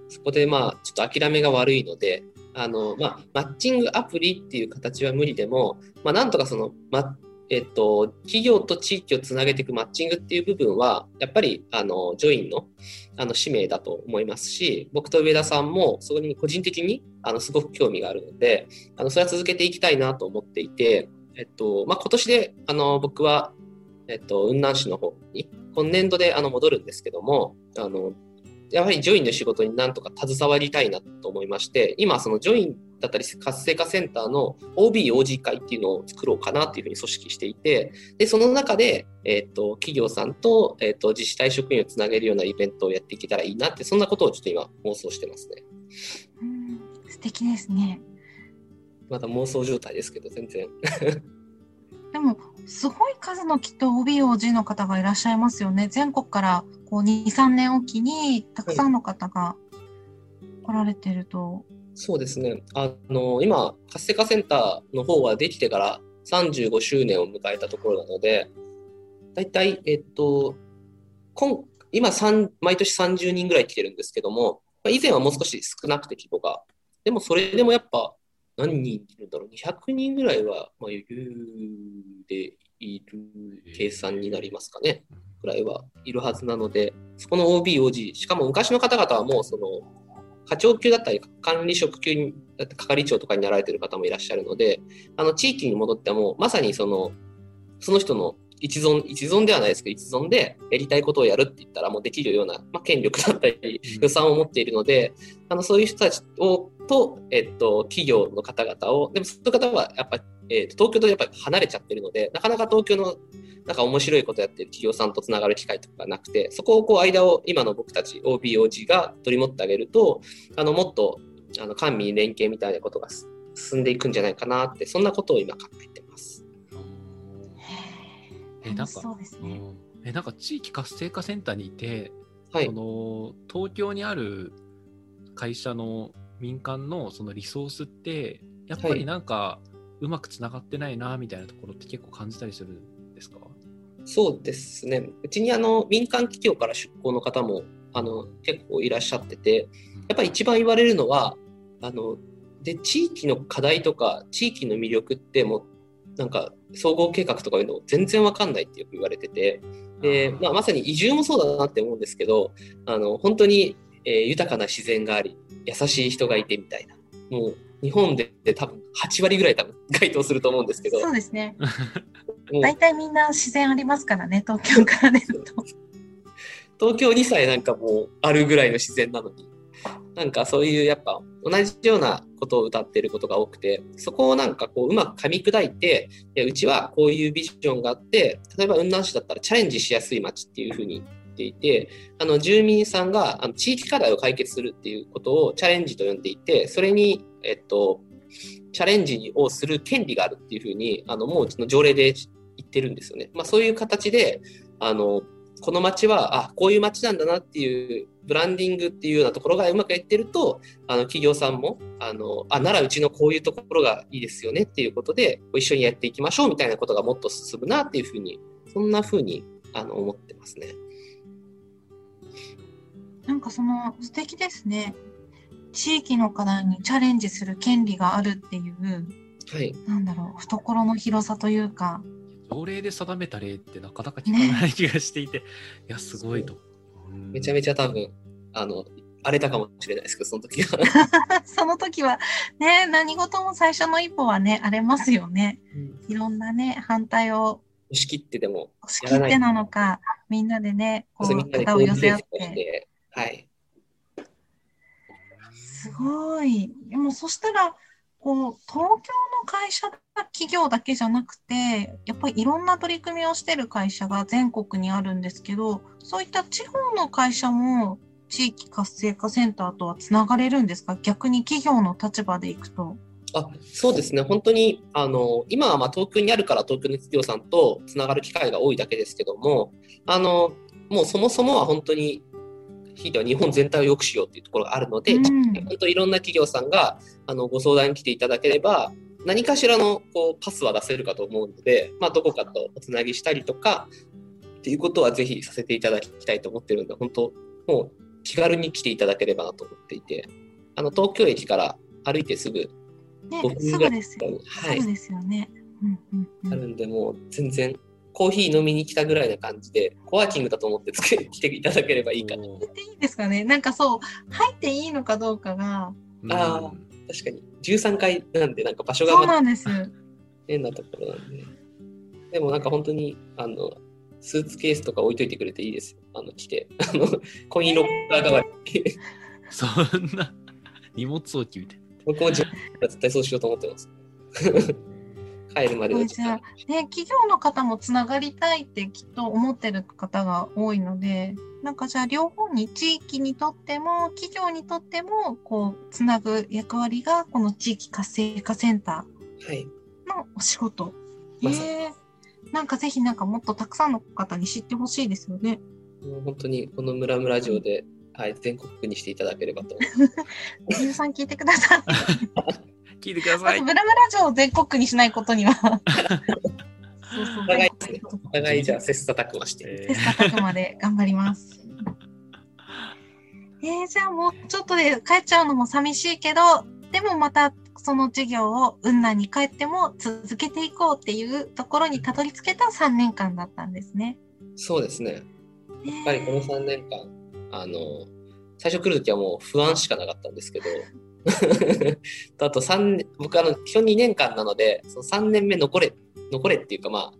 Speaker 4: そこでまあちょっと諦めが悪いので、あのまあ、マッチングアプリっていう形は無理でも、まあ、なんとかその、まえっと、企業と地域をつなげていくマッチングっていう部分は、やっぱりあのジョインのあの使命だと思いますし、僕と上田さんもそこに個人的にあのすごく興味があるので、あのそれは続けていきたいなと思っていて、えっとまあ、今年であの僕は、えっと、雲南市の方に今年度であの戻るんですけども、あのやはりジョインの仕事になんとか携わりたいなと思いまして、今、そのジョインだったり活性化センターの OB、OG 会っていうのを作ろうかなっていうふうに組織していて、で、その中で、えっ、と、企業さんと、えっ、と、自治体職員をつなげるようなイベントをやっていけたらいいなって、そんなことをちょっと今妄想してますね。
Speaker 2: うん素敵ですね。
Speaker 4: まだ妄想状態ですけど、全然。*laughs*
Speaker 2: でも、すごい数のきっと OBOG の方がいらっしゃいますよね。全国からこう2、3年おきにたくさんの方が来られてると。
Speaker 4: そうですね。あの、今、活性化センターの方はできてから35周年を迎えたところなので、大体、えっと、今今、毎年30人ぐらい来てるんですけども、以前はもう少し少なくて規模が。でもそれでもやっぱ、何人いるんだろう、200人ぐらいは、まあ、余裕でいる計算になりますかね。ぐらいはいるはずなので、そこの OB、OG、しかも昔の方々はもうその、課長級だったり管理職級にだって係長とかになられてる方もいらっしゃるので、あの地域に戻ってもまさにそのその人の一存一存ではないですけど一存でやりたいことをやるって言ったらもうできるような、まあ、権力だったり予算を持っているので、あのそういう人たちをと、えっと、企業の方々をでもそういう方はやっぱり、えっと、東京とやっぱり離れちゃってるのでなかなか東京のなんか面白いことやってる企業さんとつながる機会とかがなくて、そこをこう間を今の僕たち OB、OG が取り持ってあげると、あのもっとあの官民連携みたいなことが進んでいくんじゃないかなって、そんなことを今考えてます。
Speaker 3: えなんか
Speaker 2: そうですね。
Speaker 3: うんえなんか地域活性化センターにいて、
Speaker 4: はい
Speaker 3: そ。の東京にある会社の民間のそのリソースってやっぱりなんかうまくつながってないなみたいなところって結構感じたりするんですか？
Speaker 4: そうですね。うちにあの民間企業から出向の方もあの結構いらっしゃってて、やっぱり一番言われるのは、あので地域の課題とか地域の魅力ってもうなんか総合計画とかいうの全然わかんないってよく言われてて、でまあ、まさに移住もそうだなって思うんですけど、あの本当に、えー豊かな自然があり、優しい人がいてみたいな。もう日本で多分8割ぐらい多分該当すると思うんですけど、
Speaker 2: そうですね。大体みんな自然ありますからね、東京から出ると。
Speaker 4: 東京にさえなんかもうあるぐらいの自然なのに、なんかそういうやっぱ同じようなことを歌ってることが多くて、そこをなんかこううまく噛み砕いて、いやうちはこういうビジョンがあって、例えば雲南市だったらチャレンジしやすい街っていうふうに言っていて、あの住民さんがあの地域課題を解決するっていうことをチャレンジと呼んでいて、それに、えっと、チャレンジをする権利があるっていうふうに、あのもうの条例で言ってるんですよね。まあそういう形で、あの、この街は、あ、こういう街なんだなっていうブランディングっていうようなところがうまくいってると、あの、企業さんも、あの、あ、ならうちのこういうところがいいですよねっていうことで、一緒にやっていきましょうみたいなことがもっと進むなっていうふうに、そんなふうに、あの、思ってますね。
Speaker 2: なんかその素敵ですね。地域の課題にチャレンジする権利があるっていう、
Speaker 4: はい。
Speaker 2: なんだろう、懐の広さというか、
Speaker 3: 条例で定めた例ってなかなか聞かない気がしていて、いや、すごいと。
Speaker 4: めちゃめちゃ多分、あの、荒れたかもしれないですけど、その時は。*laughs*
Speaker 2: その時はね、何事も最初の一歩はね、荒れますよね。いろんなね、反対を
Speaker 4: 押し切ってでも、
Speaker 2: 押し切ってなのか、みんなでね、こう、肩を寄せ合っ。
Speaker 4: て、はい。
Speaker 2: すごい。でもそしたら、こう、東京の会社、企業だけじゃなくて、やっぱりいろんな取り組みをしてる会社が全国にあるんですけど、そういった地方の会社も地域活性化センターとはつながれるんですか？逆に企業の立場でいくと。
Speaker 4: あそうですね、本当にあの今はまあ東京にあるから東京の企業さんとつながる機会が多いだけですけども、あのもうそもそもは本当に、ひいては日本全体を良くしようっていうところがあるので、
Speaker 2: うん
Speaker 4: 本当いろんな企業さんがあのご相談に来ていただければ、何かしらのこうパスは出せるかと思うので、まあ、どこかとおつなぎしたりとかっていうことはぜひさせていただきたいと思ってるんで、本当、もう気軽に来ていただければなと思っていて、あの東京駅から歩いてすぐ
Speaker 2: ね
Speaker 4: 5、分
Speaker 2: す
Speaker 4: ぐらい
Speaker 2: ぐですよ。
Speaker 4: はい
Speaker 2: すぐですよね。うんうんうん
Speaker 4: あるんで、もう全然コーヒー飲みに来たぐらいな感じで、コワーキングだと思ってつけ来ていただければいいかな。
Speaker 2: 入っていいですかね？なんかそう、入っていいのかどうかが、
Speaker 4: あー
Speaker 3: うん
Speaker 4: 確かに。13階なんで、なんか場所が
Speaker 2: そうなんです。
Speaker 4: 変なところなんで。でもなんか本当に、あの、スーツケースとか置いといてくれていいですよ。あの、来て。あの、コインロッカー代わりに。
Speaker 3: そんな荷物置きみたいな。
Speaker 4: 僕も絶対そうしようと思ってます。帰るまでの時間。
Speaker 2: ね、企業の方もつながりたいってきっと思ってる方が多いので、なんかじゃあ両方に地域にとっても企業にとってもこうつなぐ役割がこの地域活性化センタ
Speaker 4: はい。
Speaker 2: ーのお仕事。
Speaker 4: まさに
Speaker 2: えー、なんかぜひなんかもっとたくさんの方に知ってほしいですよね。
Speaker 4: もう本当にこのムラムラ城ではい、全国区にしていただければと。*laughs*
Speaker 2: 皆さん聞いてください。*laughs*
Speaker 3: 聞いてください。
Speaker 2: ブラブラ城を全国区にしないことには。そうそう
Speaker 4: お互いお互いじゃあ切磋琢磨して。
Speaker 3: え
Speaker 2: 切磋琢磨で頑張ります。えー、じゃあもうちょっとで帰っちゃうのも寂しいけど、でもまたその授業を雲南に帰っても続けていこうっていうところにたどり着けた3年間だったんですね。
Speaker 4: そうですね。
Speaker 2: や
Speaker 4: やっぱりこの3年間、あの、最初来るときはもう不安しかなかったんですけど、*laughs* あと3、僕あの、基本2年間なので、その3年目残れ、残れっていうかまあ、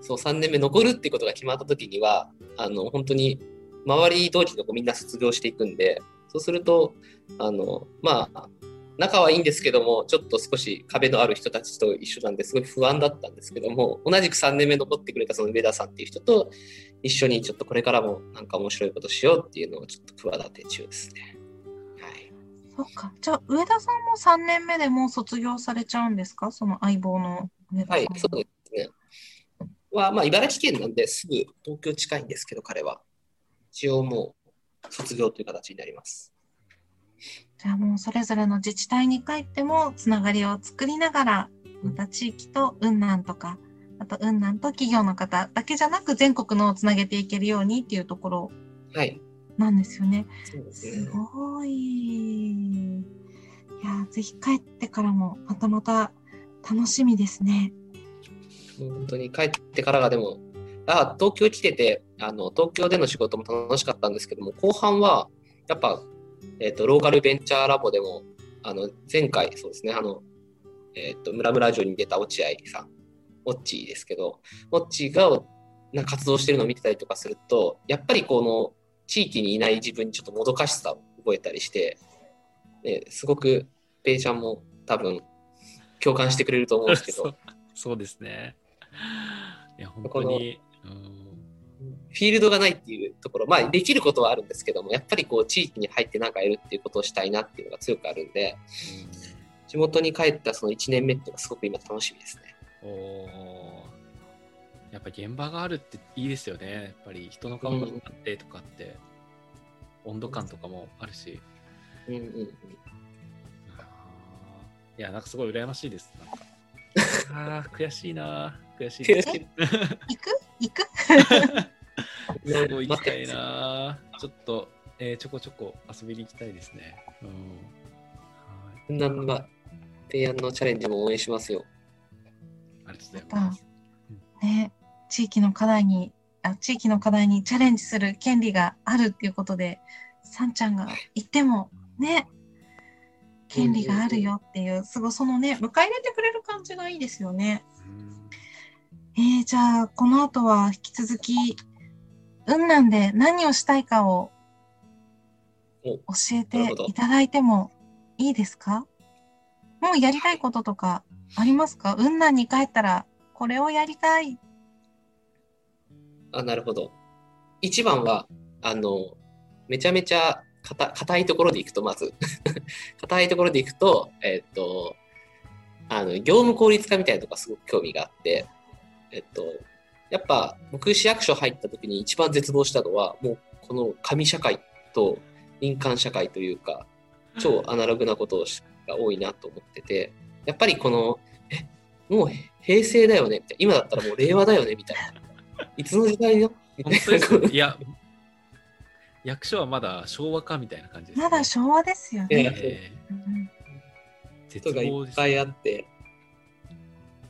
Speaker 4: そう3年目残るっていうことが決まったときには、あの、本当に周り同期の子みんな卒業していくんで、そうすると、あの、まあ、仲はいいんですけども、ちょっと少し壁のある人たちと一緒なんですごい不安だったんですけども、同じく3年目残ってくれたその上田さんっていう人と一緒にちょっとこれからもなんか面白いことしようっていうのをちょっと企て中ですね。はい。
Speaker 2: そうか。じゃあ上田さんも3年目でもう卒業されちゃうんですか？その相棒の上田さん。
Speaker 4: はい、そうですね。は、まあ、茨城県なんですぐ東京近いんですけど、彼は。一応もう卒業という形になります。
Speaker 2: じゃあもうそれぞれの自治体に帰ってもつながりを作りながら、また地域と雲南とか、あと雲南と企業の方だけじゃなく全国のをつなげていけるようにっていうところ
Speaker 4: はい。
Speaker 2: なんですよね。
Speaker 4: す
Speaker 2: す
Speaker 4: ね。
Speaker 2: ごい。いや、ぜひ帰ってからもまたまた楽しみですね。
Speaker 4: 本当に帰ってからがでも、あ東京来ててあの、東京での仕事も楽しかったんですけども、後半はやっぱ、えっとローカルベンチャーラボでも、あの前回、そうですね、あのえっと村村城に出た落合さん、オッチーですけど、オッチーがな活動してるのを見てたりとかすると、やっぱりこの地域にいない自分にちょっともどかしさを覚えたりして、ね、すごくペイちゃんも多分共感してくれると思うんですけど *laughs*
Speaker 3: そう、ですね。いや、本当に。うん
Speaker 4: フィールドがないっていうところ、まあ、できることはあるんですけども、やっぱりこう、地域に入ってなんかやるっていうことをしたいなっていうのが強くあるんで、地元に帰ったその1年目っていうのがすごく今楽しみですね。
Speaker 3: おーやっぱ現場があるっていいですよね。やっぱり人の顔があってとかって、温度感とかもあるし。
Speaker 4: うんうん
Speaker 3: いや、なんかすごい羨ましいです。なんかあー悔しいな。悔しいです。
Speaker 2: 行く？行く？
Speaker 3: すごい行きたいな。ちょっと、えーちょこちょこ遊びに行きたいですね。うん。
Speaker 4: なのが、提案のチャレンジも応援しますよ。
Speaker 3: ありがとうございます。
Speaker 2: ね、地域の課題にあ、地域の課題にチャレンジする権利があるっていうことで、さんちゃんが言ってもね、権利があるよっていう、すごいそのね、迎え入れてくれる感じがいいですよね。
Speaker 3: うん
Speaker 2: えー、じゃあ、この後は引き続き、雲南で何をしたいかを
Speaker 4: お
Speaker 2: 教えていただいてもいいですか？もうやりたいこととかありますか？雲南に帰ったらこれをやりたい。
Speaker 4: あ、なるほど。一番は、あの、めちゃめちゃ硬いところでいくと、まず、*laughs* 硬いところでいくと、えっと、あの、業務効率化みたいなとこすごく興味があって、えっと、やっぱ僕市役所入った時に一番絶望したのは、もうこの紙社会と民間社会というか、超アナログなことが多いなと思ってて、やっぱりこの、え、もう平成だよねって、今だったらもう令和だよねみたいな。いつの時代のみた
Speaker 3: 本当です
Speaker 4: い
Speaker 3: や、役所はまだ昭和かみたいな感じです、ね。
Speaker 2: まだ昭和ですよね。
Speaker 3: え
Speaker 2: うん
Speaker 3: ー絶
Speaker 4: ことがいっぱいあって、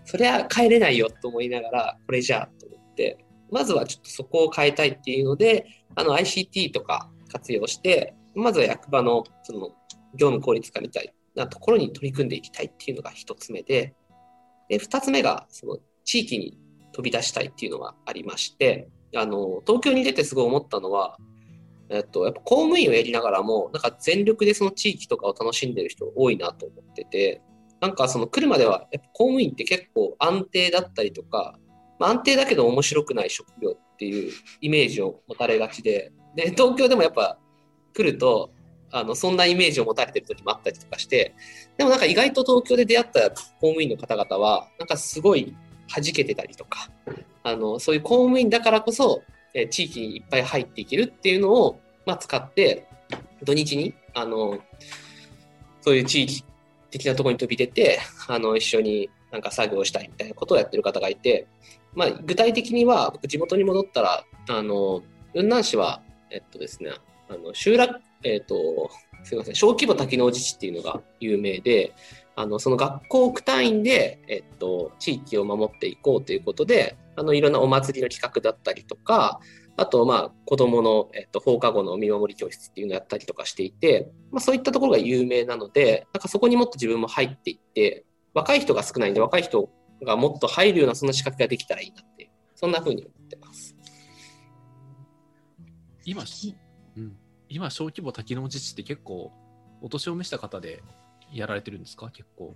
Speaker 4: そりゃ帰れないよと思いながら、これじゃあと思って、まずはちょっとそこを変えたいっていうので、あの ICT とか活用して、まずは役場のその業務効率化みたいなところに取り組んでいきたいっていうのが一つ目で、で、二つ目がその地域に飛び出したいっていうのがありまして、あの、東京に出てすごい思ったのは、えっと、やっぱ公務員をやりながらも、なんか全力でその地域とかを楽しんでる人多いなと思ってて、なんかその来るまでは、やっぱ公務員って結構安定だったりとか、まあ、安定だけど面白くない職業っていうイメージを持たれがちで、で、東京でもやっぱ来ると、あの、そんなイメージを持たれてる時もあったりとかして、でもなんか意外と東京で出会った公務員の方々は、なんかすごい弾けてたりとか、あの、そういう公務員だからこそ、え地域にいっぱい入っていけるっていうのを、まあ、使って、土日に、あの、そういう地域的なところに飛び出て、あの、一緒になんか作業したいみたいなことをやってる方がいて、まあ、具体的には、僕、地元に戻ったら、あの、雲南市は、えっとですね、あの、集落、えっと、すみません、小規模多機能自治っていうのが有名で、あの、その学校区単位で、えっと、地域を守っていこうということで、あの、いろんなお祭りの企画だったりとか、あと、まあ、子供の、えっと、放課後の見守り教室っていうのをやったりとかしていて、まあ、そういったところが有名なので、なんかそこにもっと自分も入っていって、若い人が少ないんで、若い人がもっと入るようなそんな仕掛けができたらいいなってそんな風に思ってます。
Speaker 3: 今、うん、今、小規模多機能自治って結構、お年を召した方でやられてるんですか？結構。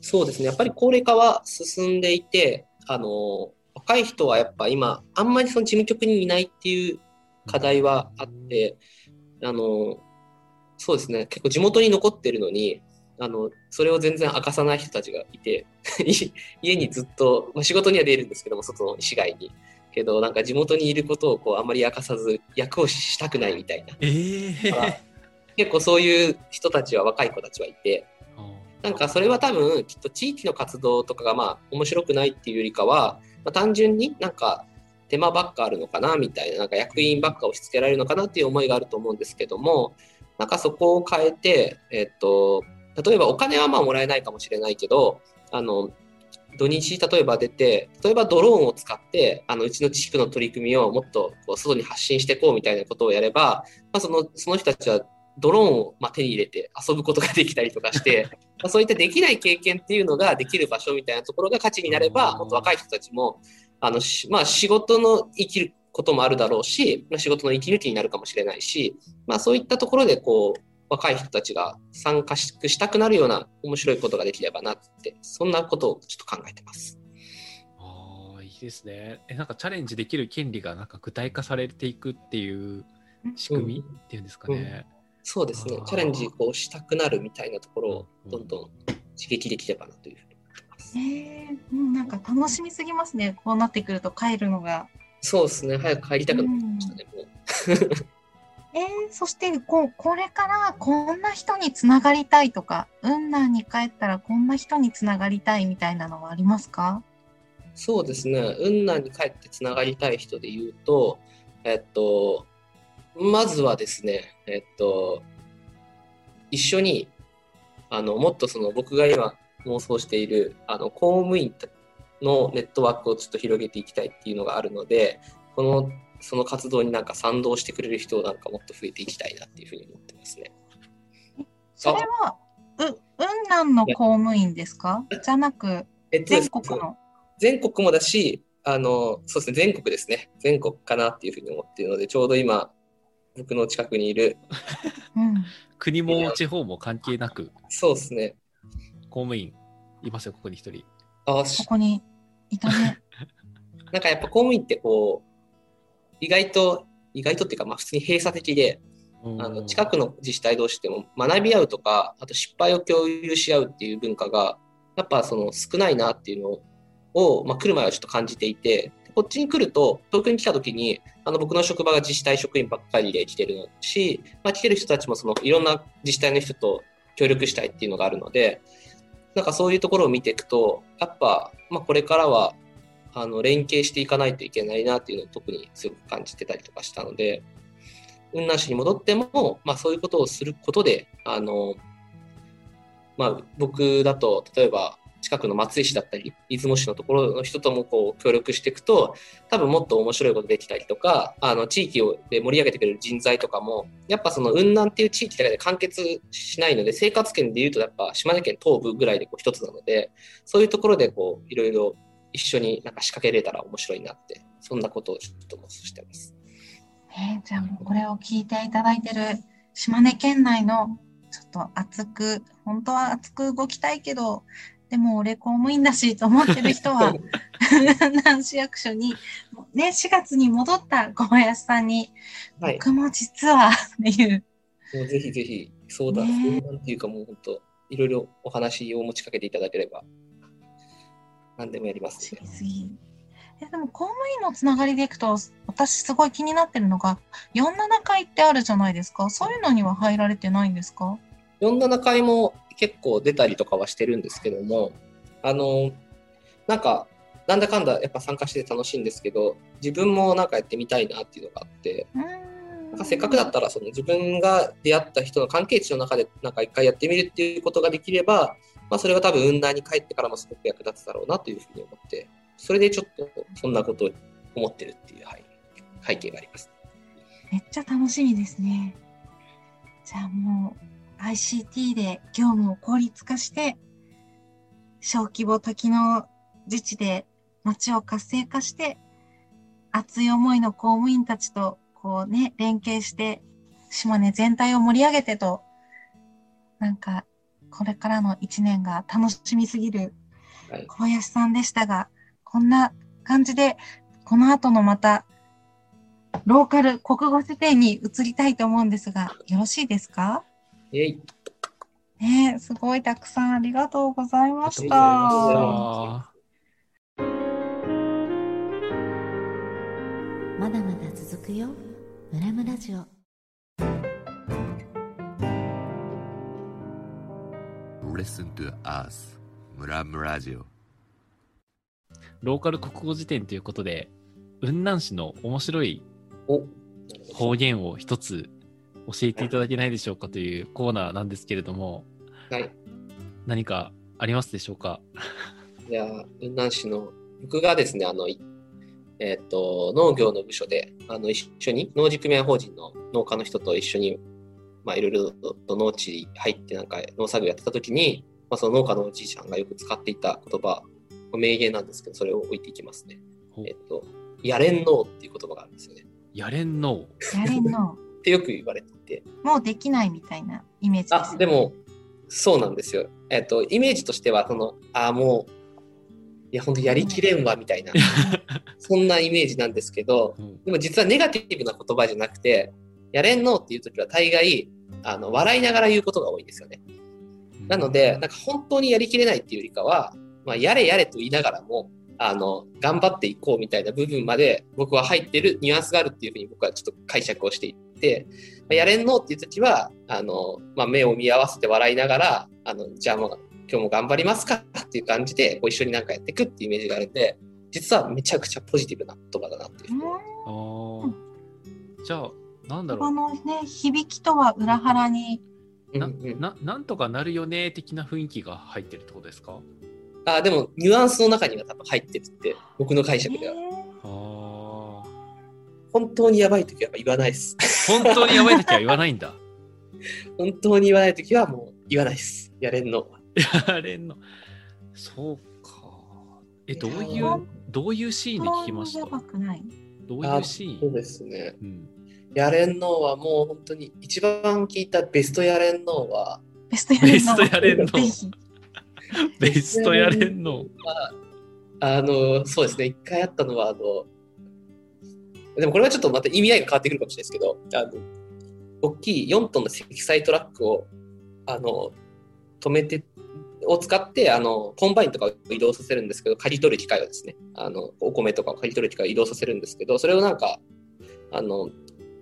Speaker 4: そうですね。やっぱり高齢化は進んでいて、あの、若い人はやっぱ今、あんまりその事務局にいないっていう課題はあって、あの、そうですね。結構地元に残ってるのに、あの、それを全然明かさない人たちがいて、い *laughs* 家にずっと、まあ、仕事には出るんですけども、外の市外に。けど、なんか地元にいることをこうあんまり明かさず、役をしたくないみたいな。
Speaker 3: ええ
Speaker 4: だから結構そういう人たちは、若い子たちはいて、なんかそれは多分きっと地域の活動とかがまあ面白くないっていうよりかは、まあ、単純になんか手間ばっかあるのかなみたいな、なんか役員ばっか押し付けられるのかなっていう思いがあると思うんですけども、なんかそこを変えて、えっと、例えばお金はまあもらえないかもしれないけど、あの、土日例えば出て、例えばドローンを使って、あのうちの地区の取り組みをもっとこう外に発信していこうみたいなことをやれば、まあ、そのその人たちはドローンをまあ手に入れて遊ぶことができたりとかして、*laughs* まあそういったできない経験っていうのができる場所みたいなところが価値になれば、もっと若い人たちも、あの、しまあ仕事の生きることもあるだろうし、まあ仕事の息抜きになるかもしれないし、まあそういったところでこう、若い人たちが参加ししたくなるような面白いことができればなって、そんなことをちょっと考えてます。
Speaker 3: ああ、いいですね。え、なんかチャレンジできる権利がなんか具体化されていくっていう仕組みっていうんですかね。
Speaker 4: そうですねチャレンジこうしたくなるみたいなところをどんどん刺激できればなというふうに思ってます。
Speaker 2: えー、もうなんか楽しみすぎますね。こうなってくると帰るのが。
Speaker 4: そうですね。早く帰りたくなってきましたね。もう
Speaker 2: えー、そしてこうこれからこんな人につながりたいとか、雲南に帰ったらこんな人につながりたいみたいなのはありますか？
Speaker 4: そうですね。雲南に帰ってつながりたい人で言うと、えっと、まずはですね、えっと、一緒に、あの、もっとその僕が今妄想している、あの、公務員のネットワークをちょっと広げていきたいっていうのがあるので、この、その活動になんか賛同してくれる人をなんかもっと増えていきたいなっていうふうに思ってますね。
Speaker 2: それはう雲南の公務員ですか？じゃなく
Speaker 4: えっと
Speaker 2: 全国の？
Speaker 4: 全国もだし、あの、そうですね、全国ですね。全国かなっていうふうに思っているので、ちょうど今、僕の近くにいる、
Speaker 2: うん。
Speaker 3: 国も地方も関係なく
Speaker 4: そうですね、
Speaker 3: 公務員いますよ、ここに一人。
Speaker 2: こ
Speaker 4: あし
Speaker 2: こにいたね。*laughs*
Speaker 4: なんかやっぱ公務員ってこう、意外と、意外とっていうか、まあ普通に閉鎖的で、あの近くの自治体同士でも学び合うとか、あと失敗を共有し合うっていう文化が、やっぱその少ないなっていうのを、まあ、来る前はちょっと感じていて、こっちに来ると、東京に来た時に、あの僕の職場が自治体職員ばっかりで来てるし、まあ、来てる人たちもそのいろんな自治体の人と協力したいっていうのがあるので、なんかそういうところを見ていくと、やっぱ、まあ、これからはあの連携していかないといけないなっていうのを特にすごく感じてたりとかしたので、雲南市に戻っても、まあ、そういうことをすることで、あのまあ、僕だと例えば近くの松江市だったり出雲市のところの人ともこう協力していくと多分もっと面白いことできたりとかあの地域をで盛り上げてくれる人材とかもやっぱその雲南っていう地域だけで完結しないので生活圏でいうとやっぱ島根県東部ぐらいでこう一つなのでそういうところでこういろいろ一緒になんか仕掛けれたら面白いなってそんなことをちょっと妄想してます。
Speaker 2: えー、じゃあもうこれを聞いていただいてる島根県内のちょっと熱く、本当は熱く動きたいけど、でも俺公務員だしと思ってる人は、*laughs* 南市役所に、ね、4月に戻った小林さんに、
Speaker 4: はい、
Speaker 2: 僕も実はっていう。
Speaker 4: もうぜひぜひ相談、
Speaker 2: ね
Speaker 4: 相談っていうかもう本当いろいろお話を持ちかけていただければ何でもやります、
Speaker 2: 知りすぎ。えでも公務員のつながりでいくと、私すごい気になってるのが、47階ってあるじゃないですか。そういうのには入られてないんですか？
Speaker 4: 47回も結構出たりとかはしてるんですけども、あの、なんか、なんだかんだやっぱ参加してて楽しいんですけど、自分もなんかやってみたいなっていうのがあって、なんかせっかくだったらその自分が出会った人の関係値の中でなんか一回やってみるっていうことができれば、まあ、それが多分雲南に帰ってからもすごく役立つだろうなというふうに思って、それでちょっとそんなことを思ってるっていう、はい、背景があります。
Speaker 2: めっちゃ楽しみですね。じゃあもう ICT で業務を効率化して、小規模多機能自治で街を活性化して、熱い思いの公務員たちとこうね、連携して、島根全体を盛り上げてと、なんか、これからの一年が楽しみすぎる
Speaker 4: はい、
Speaker 2: 小林さんでしたが、こんな感じで、この後のまた、ローカル国語辞典に移りたいと思うんですが、よろしいですか？
Speaker 4: えい
Speaker 2: ねえ、すごいたくさんありがとうございました。
Speaker 4: ま
Speaker 5: だまだ続くよ。ムラムラジオ。
Speaker 1: Listen to us. ムラムラジオ。
Speaker 3: ローカル国語辞典ということで、雲南市の面白い
Speaker 4: お。
Speaker 3: 方言を一つ教えていただけないでしょうかというコーナーなんですけれども、
Speaker 4: はい。
Speaker 3: 何かありますでしょうか？*laughs*
Speaker 4: いやー、雲南市の、僕がですね、あの、いえっ、と、農業の部署で、あの、一緒に、農事組合法人の農家の人と一緒に、まあ、いろいろと農地に入って、なんか、農作業やってた時に、まあ、その農家のおじいちゃんがよく使っていた言葉、名言なんですけど、それを置いていきますね。えっ、と、やれんのうっていう言葉があるんですよね。
Speaker 3: やれんの
Speaker 2: やれんの、
Speaker 4: ってよく言われていて。
Speaker 2: もうできないみたいなイメージです、
Speaker 4: あ、でも、そうなんですよ。えっ、と、イメージとしては、その、あ、もう、いや、本当やりきれんわ、みたいな、*laughs* そんなイメージなんですけど、
Speaker 3: うん
Speaker 4: でも実はネガティブな言葉じゃなくて、やれんのっていう時は大概、あの、笑いながら言うことが多いんですよね。なので、なんか本当にやりきれないっていうよりかは、まあ、やれやれと言いながらも、あの、頑張っていこうみたいな部分まで僕は入ってるニュアンスがあるっていうふうに僕はちょっと解釈をしていまあやれんのっていう時は、あの、まあ、目を見合わせて笑いながら、あの、じゃあもう今日も頑張りますかっていう感じで、こう一緒になんかやっていくっていうイメージがあるんで、実はめちゃくちゃポジティブな言葉だなっていう
Speaker 3: あー。じゃあ、なんだろ
Speaker 2: 言葉のね、響きとは裏腹に、
Speaker 3: うなな、なんとかなるよね的な雰囲気が入ってるってことですか？
Speaker 4: あでも、ニュアンスの中には多分入ってるって、僕の解釈では。
Speaker 3: あ
Speaker 4: 本当にやばい時は言わないです。
Speaker 3: ー本当にやばい時は言わないんだ。*laughs*
Speaker 4: 本当に言わない時はもう言わないです。やれんの。
Speaker 3: やれんの。そうか。え、どうい
Speaker 4: いうや、
Speaker 3: どういうシーンで聞きまし
Speaker 2: や
Speaker 3: た？
Speaker 2: ばくない。
Speaker 3: どういうシーン？
Speaker 4: そうですね。
Speaker 3: うん、
Speaker 4: やれんのはもう本当に一番聞いたベストやれんのは、
Speaker 2: ベストやれんの。
Speaker 3: ベストやれんの *laughs*
Speaker 2: ぜひ。
Speaker 3: ベストやれんの。
Speaker 4: あの、そうですね、一回あったのは、あの、でもこれはちょっとまた意味合いが変わってくるかもしれないですけど、あの、大きい4トンの積載トラックを、あの、止めて、を使って、あの、コンバインとかを移動させるんですけど、刈り取る機械をですね、あの、お米とかを刈り取る機械を移動させるんですけど、それをなんか、あの、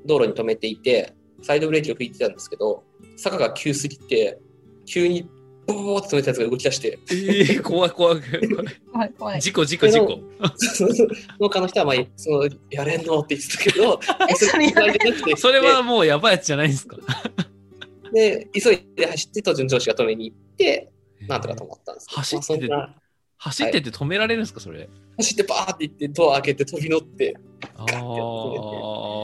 Speaker 4: 道路に止めていて、サイドブレーキを吹いてたんですけど、坂が急すぎて、急にボーって止めたやつが動き出して、
Speaker 3: えー、怖い怖い怖い。
Speaker 2: 怖い怖い。
Speaker 3: 事故事故事故。
Speaker 4: 農家の人は、まあ、そのやれんのって言ってたけど、
Speaker 2: え、それ
Speaker 3: それはもうやばいやつじゃないんですか。
Speaker 4: で、急いで走って、途中の上司が止めに行って、なんとか止まったんです
Speaker 3: 走ってて走ってて止められるんですか、それ。
Speaker 4: 走ってバーって行って、ドア開けて飛び乗って、
Speaker 3: あ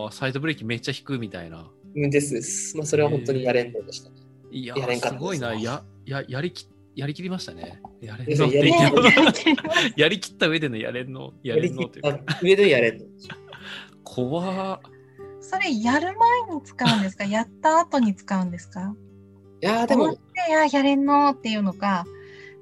Speaker 3: あ、サイドブレーキめっちゃ引くみたいな。
Speaker 4: うんですです。まあ、それは本当にやれんのでしたね。
Speaker 3: いや
Speaker 4: やれんかったです
Speaker 3: すごいな。や、や、やりき、やりきりましたね。やれんのって
Speaker 4: やり
Speaker 3: 言っ *laughs*
Speaker 2: やりき
Speaker 3: った上でのやれんの、やれんのというか。
Speaker 4: あ上でやれんの。
Speaker 3: 怖っ
Speaker 2: それやる前に使うんですか？*laughs* やった後に使うんですか？
Speaker 4: いやーでも
Speaker 2: 思っ、て、や、やれんのっていうのか、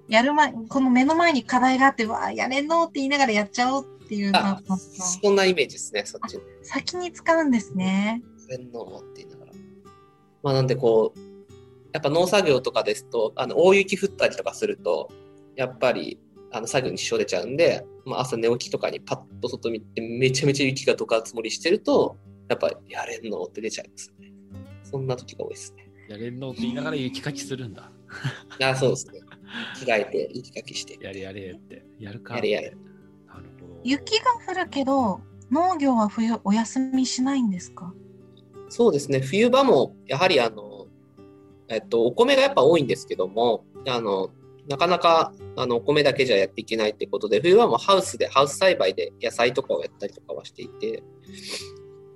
Speaker 2: やる前、この目の前に課題があって、わあ、やれんのって言いながらやっちゃおうっていうの
Speaker 4: あ
Speaker 2: の
Speaker 4: そんなイメージですね、そっち。
Speaker 2: 先に使うんですね。
Speaker 4: やれんのって言いながら。まあ、なんでこう、やっぱ農作業とかですと、あの大雪降ったりとかすると、やっぱり、あの作業に支障出ちゃうんで、まあ、朝寝起きとかにパッと外見てめちゃめちゃ雪がどか積もりしてると、やっぱやれんのって出ちゃいますね。そんな時が多いですね。
Speaker 3: やれんのって言いながら雪かきするんだ。
Speaker 4: あそうですね。着替えて雪かきして。
Speaker 3: やれやれって。やるか。
Speaker 4: やれやれ。
Speaker 3: なるほど。
Speaker 2: 雪が降るけど、農業は冬お休みしないんですか？
Speaker 4: そうですね。冬場もやはりあの、えっと、お米がやっぱ多いんですけども、あの、なかなかあのお米だけじゃやっていけないってことで、冬場もハウスで、ハウス栽培で野菜とかをやったりとかはしていて、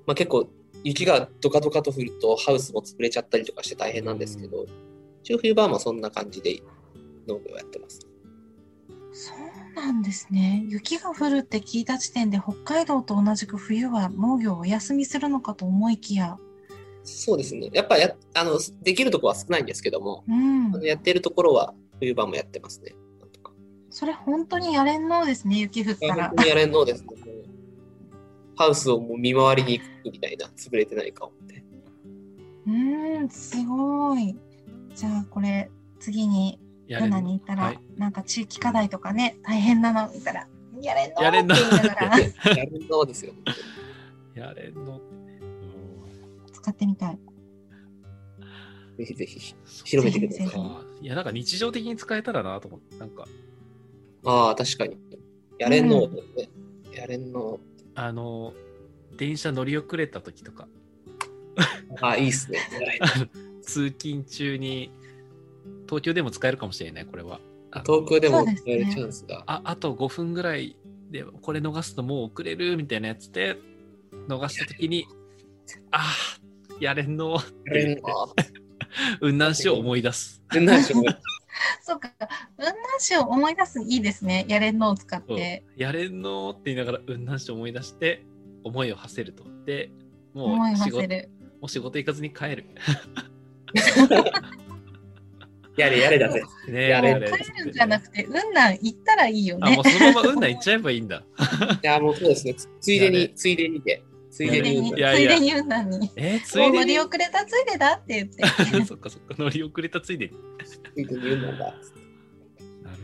Speaker 4: まあ、結構雪がドカドカと降るとハウスも潰れちゃったりとかして大変なんですけど、一応冬場はまあそんな感じで農業をやってます。
Speaker 2: そうなんですね。雪が降るって聞いた時点で北海道と同じく冬は農業をお休みするのかと思いきや、
Speaker 4: そうですね。やっぱやあのできるところは少ないんですけども、
Speaker 2: うん
Speaker 4: やってるところは冬場もやってますね。なんとか
Speaker 2: それ本当にやれんのですね、雪降ったら
Speaker 4: 本。当にやれんのですね。ハウスをもう見回りに行くみたいな、潰れてないかをって。
Speaker 2: うーん、すごい。じゃあこれ次にルナに行ったら、
Speaker 3: はい
Speaker 2: なんか地域課題とかね大変なの見たらやれんの
Speaker 3: やれんの
Speaker 2: って言いながら
Speaker 4: やれんのですよ。
Speaker 3: やれんのってね。*laughs*
Speaker 2: 使ってみたい。
Speaker 4: ぜひぜひ広めてください
Speaker 3: いや、なんか日常的に使えたらなと思って、なんか、
Speaker 4: ああ、確かに。やれんのですね。やれんの。
Speaker 3: あの、電車乗り遅れた時とか、
Speaker 4: ああ、いいっすね。
Speaker 3: 通勤中に、東京でも使えるかもしれない、これは。
Speaker 4: 東京でも
Speaker 2: そうですね
Speaker 4: やるチャンスが。
Speaker 3: ああと5分ぐらいでこれ逃すともう遅れるみたいなやつで逃した時にあーやれんの
Speaker 4: やれんの。
Speaker 3: 雲南市を思い出す
Speaker 4: 全然しょうがない
Speaker 2: そうか、雲南市を思い出すいいですね。やれんのを使って。
Speaker 3: やれんのって言いながら雲南市を思い出して思いを馳せるとでも
Speaker 2: 思いう
Speaker 3: 仕事。もう仕事行かずに帰る *laughs*
Speaker 4: やれやれだぜ。
Speaker 3: ね
Speaker 4: やれ
Speaker 2: もう帰るんじゃなくて、雲南行ったらいいよね
Speaker 3: あもう。そのまま雲南行っちゃえばいいんだ
Speaker 4: いや、もうそうですね。つついで
Speaker 3: やれ
Speaker 4: に、ついでにで。つい
Speaker 2: ついでに、
Speaker 4: でに。
Speaker 3: いやいや
Speaker 2: ついでに雲南に。
Speaker 3: えー、つ
Speaker 2: も
Speaker 3: いうでに？
Speaker 2: 乗り遅れたついでだって言って。
Speaker 3: そっかそっか乗り遅れたついでに
Speaker 4: ついでに言うんだ。
Speaker 3: なる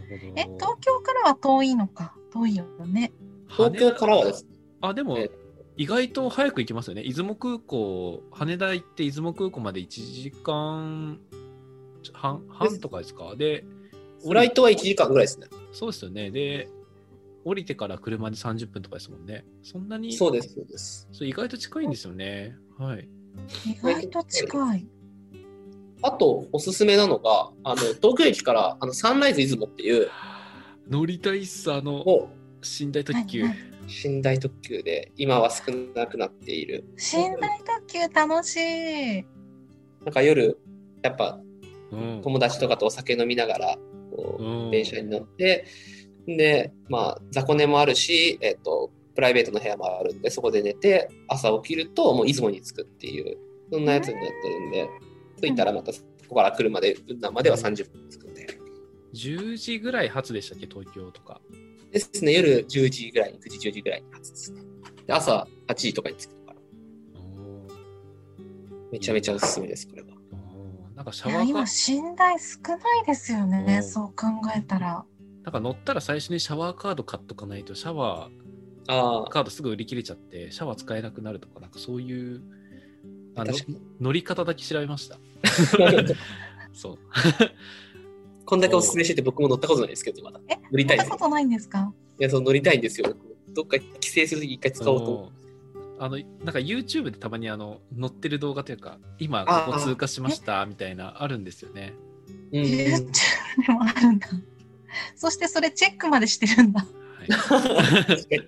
Speaker 3: ほど
Speaker 2: え、東京からは遠いのか。遠いよね。
Speaker 4: 東京からはですね。
Speaker 3: あ、でも
Speaker 4: え、
Speaker 3: 意外と早く行きますよね。出雲空港、羽田行って出雲空港まで1時間半半とかですか？で、
Speaker 4: フライトは1時間ぐらいですね。
Speaker 3: そうですよね。で、降りてから車で30分とかですもんね。そんなに、
Speaker 4: そうです、そうです。
Speaker 3: そう意外と近いんですよね。はい。
Speaker 2: 意外と近い。
Speaker 4: あと、おすすめなのが、あの、東京駅から、あの、サンライズ出雲っていう、
Speaker 3: 乗りたいっす、あの、
Speaker 4: も
Speaker 3: 寝台特急。
Speaker 2: はいはい
Speaker 4: う、寝台特急で、今は少なくなっている。
Speaker 2: 寝台特急楽しい。
Speaker 4: なんか夜、やっぱ、
Speaker 3: うん
Speaker 4: 友達とかとお酒飲みながら、こう、
Speaker 3: うん
Speaker 4: 電車に乗って、で、まあ、雑魚寝もあるし、えっ、と、プライベートの部屋もあるんで、そこで寝て、朝起きると、もう出雲に着くっていう、そんなやつになってるんで、着いたらまた、そこから来るまで、雲南までは30分着くんで。
Speaker 3: 10時ぐらい発でしたっけ、東京とか。
Speaker 4: ですね、夜10時ぐらいに、9時、10時ぐらいに発ですね。で、朝8時とかに着くから、めちゃめちゃおすすめです、これは。
Speaker 3: なんかシ
Speaker 2: いや、今、
Speaker 3: ャワーカ
Speaker 2: 寝台少ないですよ
Speaker 3: う
Speaker 2: ね。
Speaker 3: ん
Speaker 2: そう考えたら。
Speaker 3: なんか乗ったら最初にシャワーカード買っとかないとシャワー
Speaker 4: あ
Speaker 3: カードすぐ売り切れちゃってシャワー使えなくなるとかなんかそういう
Speaker 4: あ、
Speaker 3: あの
Speaker 4: 確かに。
Speaker 3: 乗り方だけ調べました *laughs* そう
Speaker 4: こんだけおすすめしてて僕も乗ったことないですけど、まだ。
Speaker 2: え、
Speaker 4: 乗りたい。
Speaker 2: 乗ったことないんですか？
Speaker 4: いや、そう乗りたいんですよ。どっか帰省するとき一回使おうと。
Speaker 3: あのなんか YouTube でたまにあの乗ってる動画というか今
Speaker 4: あ
Speaker 3: ここ通過しましたみたいなあるんですよね。
Speaker 4: うん
Speaker 2: YouTube でもあるんだ。そしてそれチェックまでしてるんだ。
Speaker 3: はい、*laughs*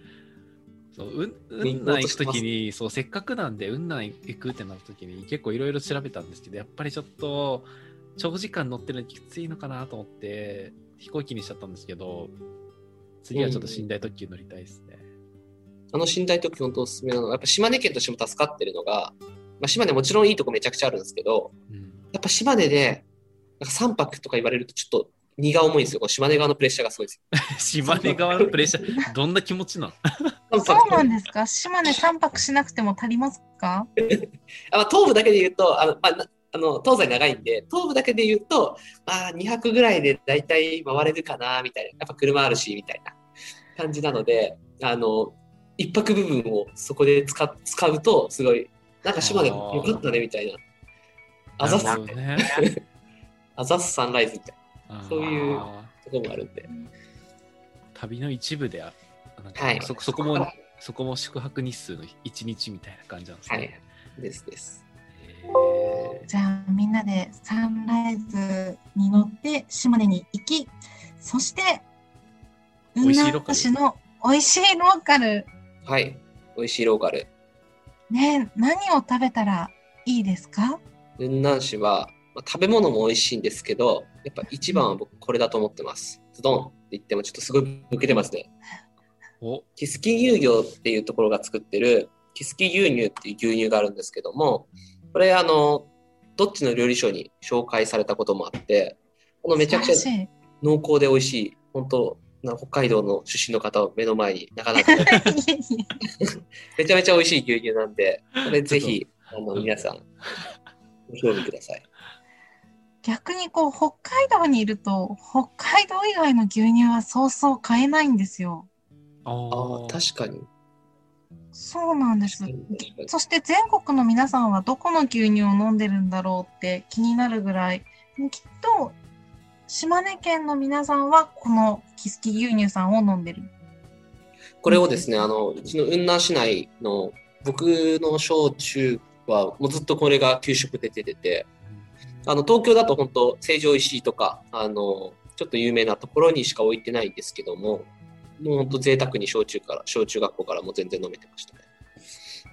Speaker 3: そう雲南行く
Speaker 4: ク落としてます
Speaker 3: ときにそうせっかくなんで雲南行くってなったときに結構いろいろ調べたんですけどやっぱりちょっと長時間乗ってるのきついのかなと思って飛行機にしちゃったんですけど次はちょっと寝台特急乗りたいですね。
Speaker 4: あの寝台特急本当おすすめなのが、やっぱ島根県としても助かってるのが、まあ、島根もちろんいいとこめちゃくちゃあるんですけど、
Speaker 3: うん
Speaker 4: やっぱ島根で、なんか3泊とか言われるとちょっと荷が重いんですよ。この島根側のプレッシャーがすごいです *laughs*
Speaker 3: 島根側のプレッシャーどんな気持ちなの？
Speaker 4: よ。3
Speaker 2: そう
Speaker 4: 泊
Speaker 2: なんですか？島根3泊しなくても足りますか？*laughs*
Speaker 4: あまあ、東部だけで言うと、あのまあ、なあの、東西長いんで、東部だけで言うと、まあ、2泊ぐらいで大体回れるかな、みたいな。やっぱ車あるし、みたいな感じなので、あの、一泊部分をそこで使使うと、すごい、なんか島根よかったね、みたいな。あざっ。あざっす *laughs* サンライズみたい
Speaker 3: あー
Speaker 4: そういうところもあるんで。
Speaker 3: 旅の一部であ
Speaker 4: はい
Speaker 3: そそこもそこも宿泊日数の1日みたいな感じなんです
Speaker 4: は
Speaker 3: ね。
Speaker 4: い。ですです。
Speaker 3: へ
Speaker 2: じゃあみんなでサンライズに乗って島根に行き、そして、
Speaker 3: 美味しいローカル
Speaker 2: 市の美味しいローカル、
Speaker 4: はい。美味しいローカル。
Speaker 2: ね、何を食べたらいいですか？
Speaker 4: 雲南市は、まあ、食べ物も美味しいんですけど、やっぱ一番は僕これだと思ってます。ズドンって言ってもちょっとすごい抜けてますね。
Speaker 3: ーお
Speaker 4: キスキ乳業っていうところが作ってるキスキ牛乳っていう牛乳があるんですけども、これあの、どっちの料理書に紹介されたこともあって、このめちゃくちゃ濃厚で美味しい、本当な北海道の出身の方を目の前になかなか *laughs* めちゃめちゃ美味しい牛乳なんで、これぜひ、あの、皆さん、ご興味ください。
Speaker 2: 逆にこう北海道にいると北海道以外の牛乳はそうそう買えないんですよ。
Speaker 3: あ
Speaker 4: あ確かに。
Speaker 2: そうなんですそして全国の皆さんはどこの牛乳を飲んでるんだろうって気になるぐらい、きっと島根県の皆さんはこのキスキ牛乳さんを飲んでる。
Speaker 4: これをですね、あの、うちの雲南市内の僕の小中は、もうずっとこれが給食で出てて、あの、東京だと本当、成城石井とか、あの、ちょっと有名なところにしか置いてないんですけども、もう本当贅沢に小中から、小中学校からも全然飲めてましたね。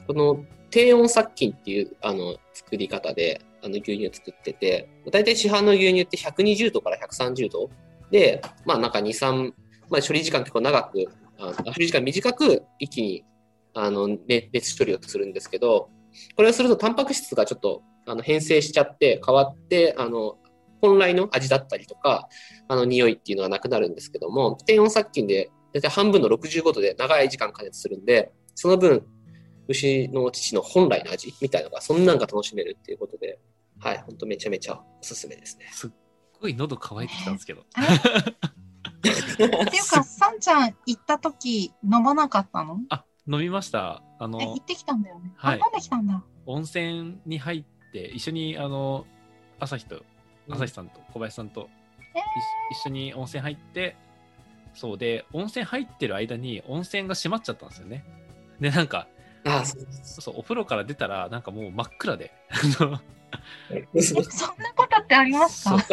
Speaker 4: この低温殺菌っていうあの作り方であの牛乳を作ってて、大体市販の牛乳って120度から130度で、まあなんか2、3、まあ処理時間結構長く、あの処理時間短く一気にあの熱熱処理をするんですけど、これをするとタンパク質がちょっとあの変性しちゃって変わって、あの本来の味だったりとか、あの匂いっていうのがなくなるんですけども、低温殺菌で大体半分の65度で長い時間加熱するんで、その分、牛の乳の本来の味みたいなのが、そんなんが楽しめるっていうことで、はい、ほんとめちゃめちゃおすすめですね。
Speaker 3: すっごい喉乾いてきたんですけど。*laughs*
Speaker 2: っていうか、さんちゃん行った時飲まなかったの？
Speaker 3: あ、飲みました。あ
Speaker 2: え、
Speaker 3: の
Speaker 2: 行、ってきたんだよね。
Speaker 3: はい
Speaker 2: あ、飲んできたんだ。
Speaker 3: 温泉に入って、一緒に、あの、朝日と、朝日さんと小林さんと、
Speaker 2: え
Speaker 3: 一一緒に温泉入って、そうで、温泉入ってる間に温泉が閉まっちゃったんですよね。で、なんか、
Speaker 4: ああ、そうそう
Speaker 3: そう、お風呂から出たら、なんかもう真っ暗で、あの
Speaker 4: そうそう
Speaker 2: そんなことってあります
Speaker 3: そう
Speaker 2: か。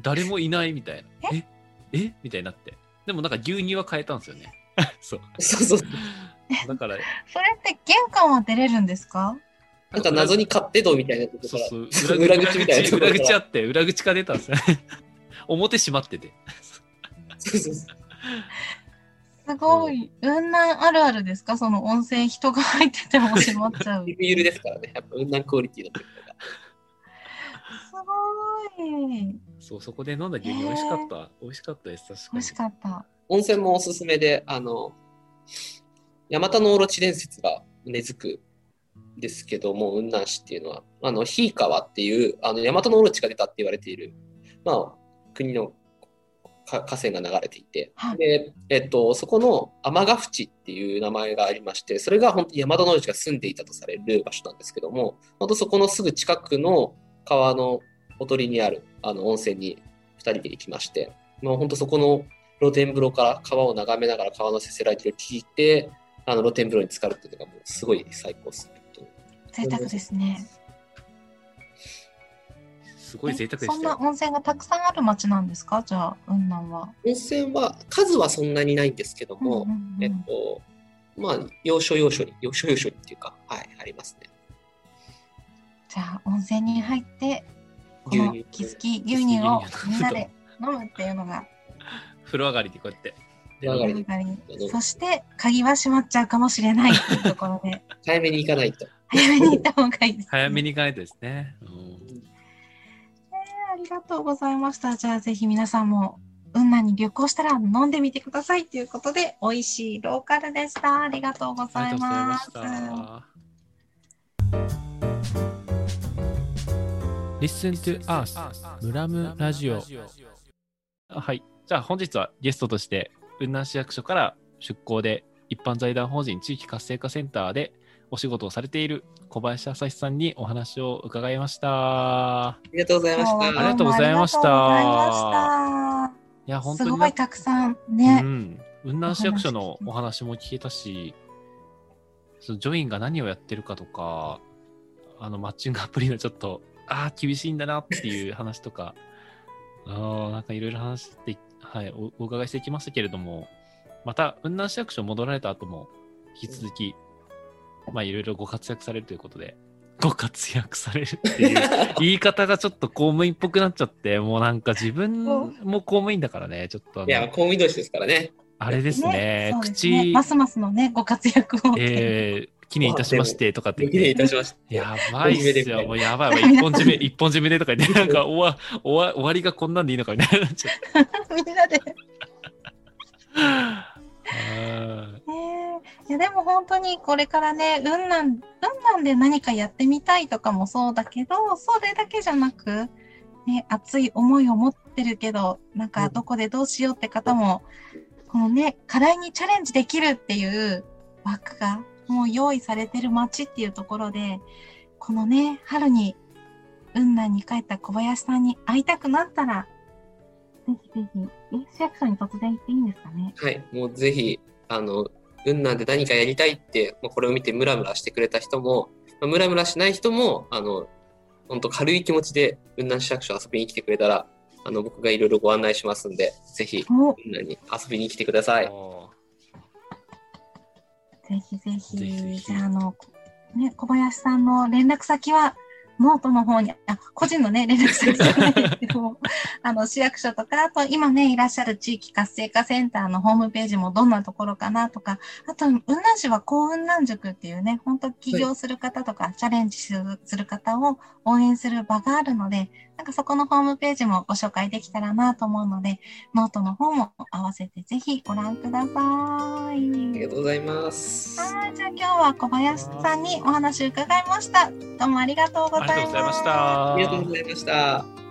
Speaker 3: 誰もいないみたいな。え？え？みたいになって。でもなんか牛乳は変えたんですよね。*laughs* そう。
Speaker 4: そうそう。
Speaker 3: だから、
Speaker 2: それって玄関は出れるんですか？
Speaker 4: なんか謎に勝手道みたいなところから、
Speaker 3: そうそう
Speaker 4: 裏口みたいなところ
Speaker 3: 裏口あって、裏口から出たんですよね。*laughs* 表閉まってて。
Speaker 4: そうそうそう
Speaker 2: すごい。雲南あるあるですか？その温泉人が入ってても閉まっちゃう。*laughs*
Speaker 4: ゆるゆるですからね。やっぱ雲南クオリティのところが。
Speaker 2: すごい。
Speaker 3: そう、そこで飲んだ牛乳美味しかった。美味しかったです、確かに。
Speaker 2: 美味しかった。
Speaker 4: 温泉もおすすめで、あの、ヤマタノオロチ伝説が根付くんですけども、雲南市っていうのは、あの、ひい川っていう、あの、ヤマタノオロチが出たって言われている、まあ、国のか河川が流れていて、
Speaker 2: はい
Speaker 4: で、えっと、そこの天ヶ淵っていう名前がありまして、それが本当にヤマタノオロチが住んでいたとされる場所なんですけども、本当そこのすぐ近くの川のほとりにあるあの温泉に2人で行きまして、もう本当そこの露天風呂から川を眺めながら川のせせらぎを聞いて、あの露天風呂に浸かるっていうのがもうすごい最高ですね。
Speaker 2: 贅沢ですね。
Speaker 3: すごい贅沢で
Speaker 2: そんな。温泉がたくさんある町なんですか？じゃあ、雲南は。
Speaker 4: 温泉は数はそんなにないんですけども、
Speaker 2: うんうんうん
Speaker 4: えっと、まあ、要所要所に、要所要所にっていうか、はい、ありますね。
Speaker 2: じゃあ、温泉に入って、この
Speaker 4: 牛乳
Speaker 2: キスキ牛乳をみんなで飲むっていうのが、
Speaker 3: 風呂上がりでこうやって。
Speaker 2: そして、鍵は閉まっちゃうかもしれないっていうところで、*laughs*
Speaker 4: 早めに行かないと。
Speaker 2: 早めに行った方がいいです、ね。
Speaker 3: 早めに行かないとですね。うん
Speaker 2: ありがとうございました。じゃあぜひ皆さんも雲南に旅行したら飲んでみてくださいということで、美味しいローカルでした。ありがとうござい
Speaker 3: ま
Speaker 2: ま。
Speaker 3: す。Listen to Us ムラムラジオはいじゃあ本日はゲストとして雲南市役所から出向で一般財団法人地域活性化センターでお仕事をされている小林朝日さんにお話を伺いました
Speaker 4: ありがとうございました。
Speaker 3: ありがとうございました
Speaker 2: い
Speaker 3: や本当に
Speaker 2: ごいたくさんね。
Speaker 3: うん、雲南市役所のお話も聞けたし、そのジョインが何をやってるかとか、あのマッチングアプリのちょっと、ああ、厳しいんだなっていう話とか、*laughs* あーなんかいろいろ話して、はい、おお伺いしてきましたけれども、また雲南市役所戻られた後も、引き続き、まあいろいろご活躍されるということで、ご活躍されるっていう *laughs* 言い方がちょっと公務員っぽくなっちゃって、もうなんか自分も公務員だからね、ちょっと
Speaker 4: いや、公務員同士ですからね。
Speaker 3: あれですね、
Speaker 2: すね
Speaker 3: 口、
Speaker 2: ますますのね、ご活躍を。
Speaker 3: えー、記念いたしましてとかって
Speaker 4: ご記念
Speaker 3: 言って、
Speaker 4: いたしました。
Speaker 3: やばいっすよ、もうやばいわ、一本締め、一本締めでとか言って、*laughs* なんか終わ終わ終わりがこんなんでいいのかみたいになっちゃって。*laughs*
Speaker 2: みんなで。
Speaker 3: あ
Speaker 2: ねえいやでも本当にこれからね、雲南、雲南で何かやってみたいとかもそうだけど、それだけじゃなく、ね、熱い思いを持ってるけど、なんかどこでどうしようって方も、このね、課題にチャレンジできるっていう枠がもう用意されてる街っていうところで、このね、春に雲南に帰った小林さんに会いたくなったら、ぜひぜひ、え、市役所に突然行っていいんですかね？
Speaker 4: はい、もうぜひ、あの、雲南で何かやりたいって、まあ、これを見てムラムラしてくれた人も、まあ、ムラムラしない人も、あの、本当軽い気持ちで雲南市役所遊びに来てくれたら、あの、僕がいろいろご案内しますんで、ぜひ、
Speaker 2: お
Speaker 4: 雲南に遊びに来てください。
Speaker 3: ー
Speaker 2: ぜひぜひ。
Speaker 3: ぜひぜひ
Speaker 2: じゃあ、あの、ね、小林さんの連絡先は、ノートの方に、あ、個人のね、連絡先じゃないですけども、*laughs* あの、市役所とか、あと今ね、いらっしゃる地域活性化センターのホームページもどんなところかなとか、あと、雲南市は幸雲南塾っていうね、本当起業する方とか、チャレンジする方を応援する場があるので、なんかそこのホームページもご紹介できたらなと思うので、ノートの方も合わせてぜひご覧ください。
Speaker 4: ありがとうございます。
Speaker 2: はい、じゃあ今日は小林さんにお話伺いました。どうもありがとうございま
Speaker 3: ありがとうございまし。た。
Speaker 4: ありがとうございました。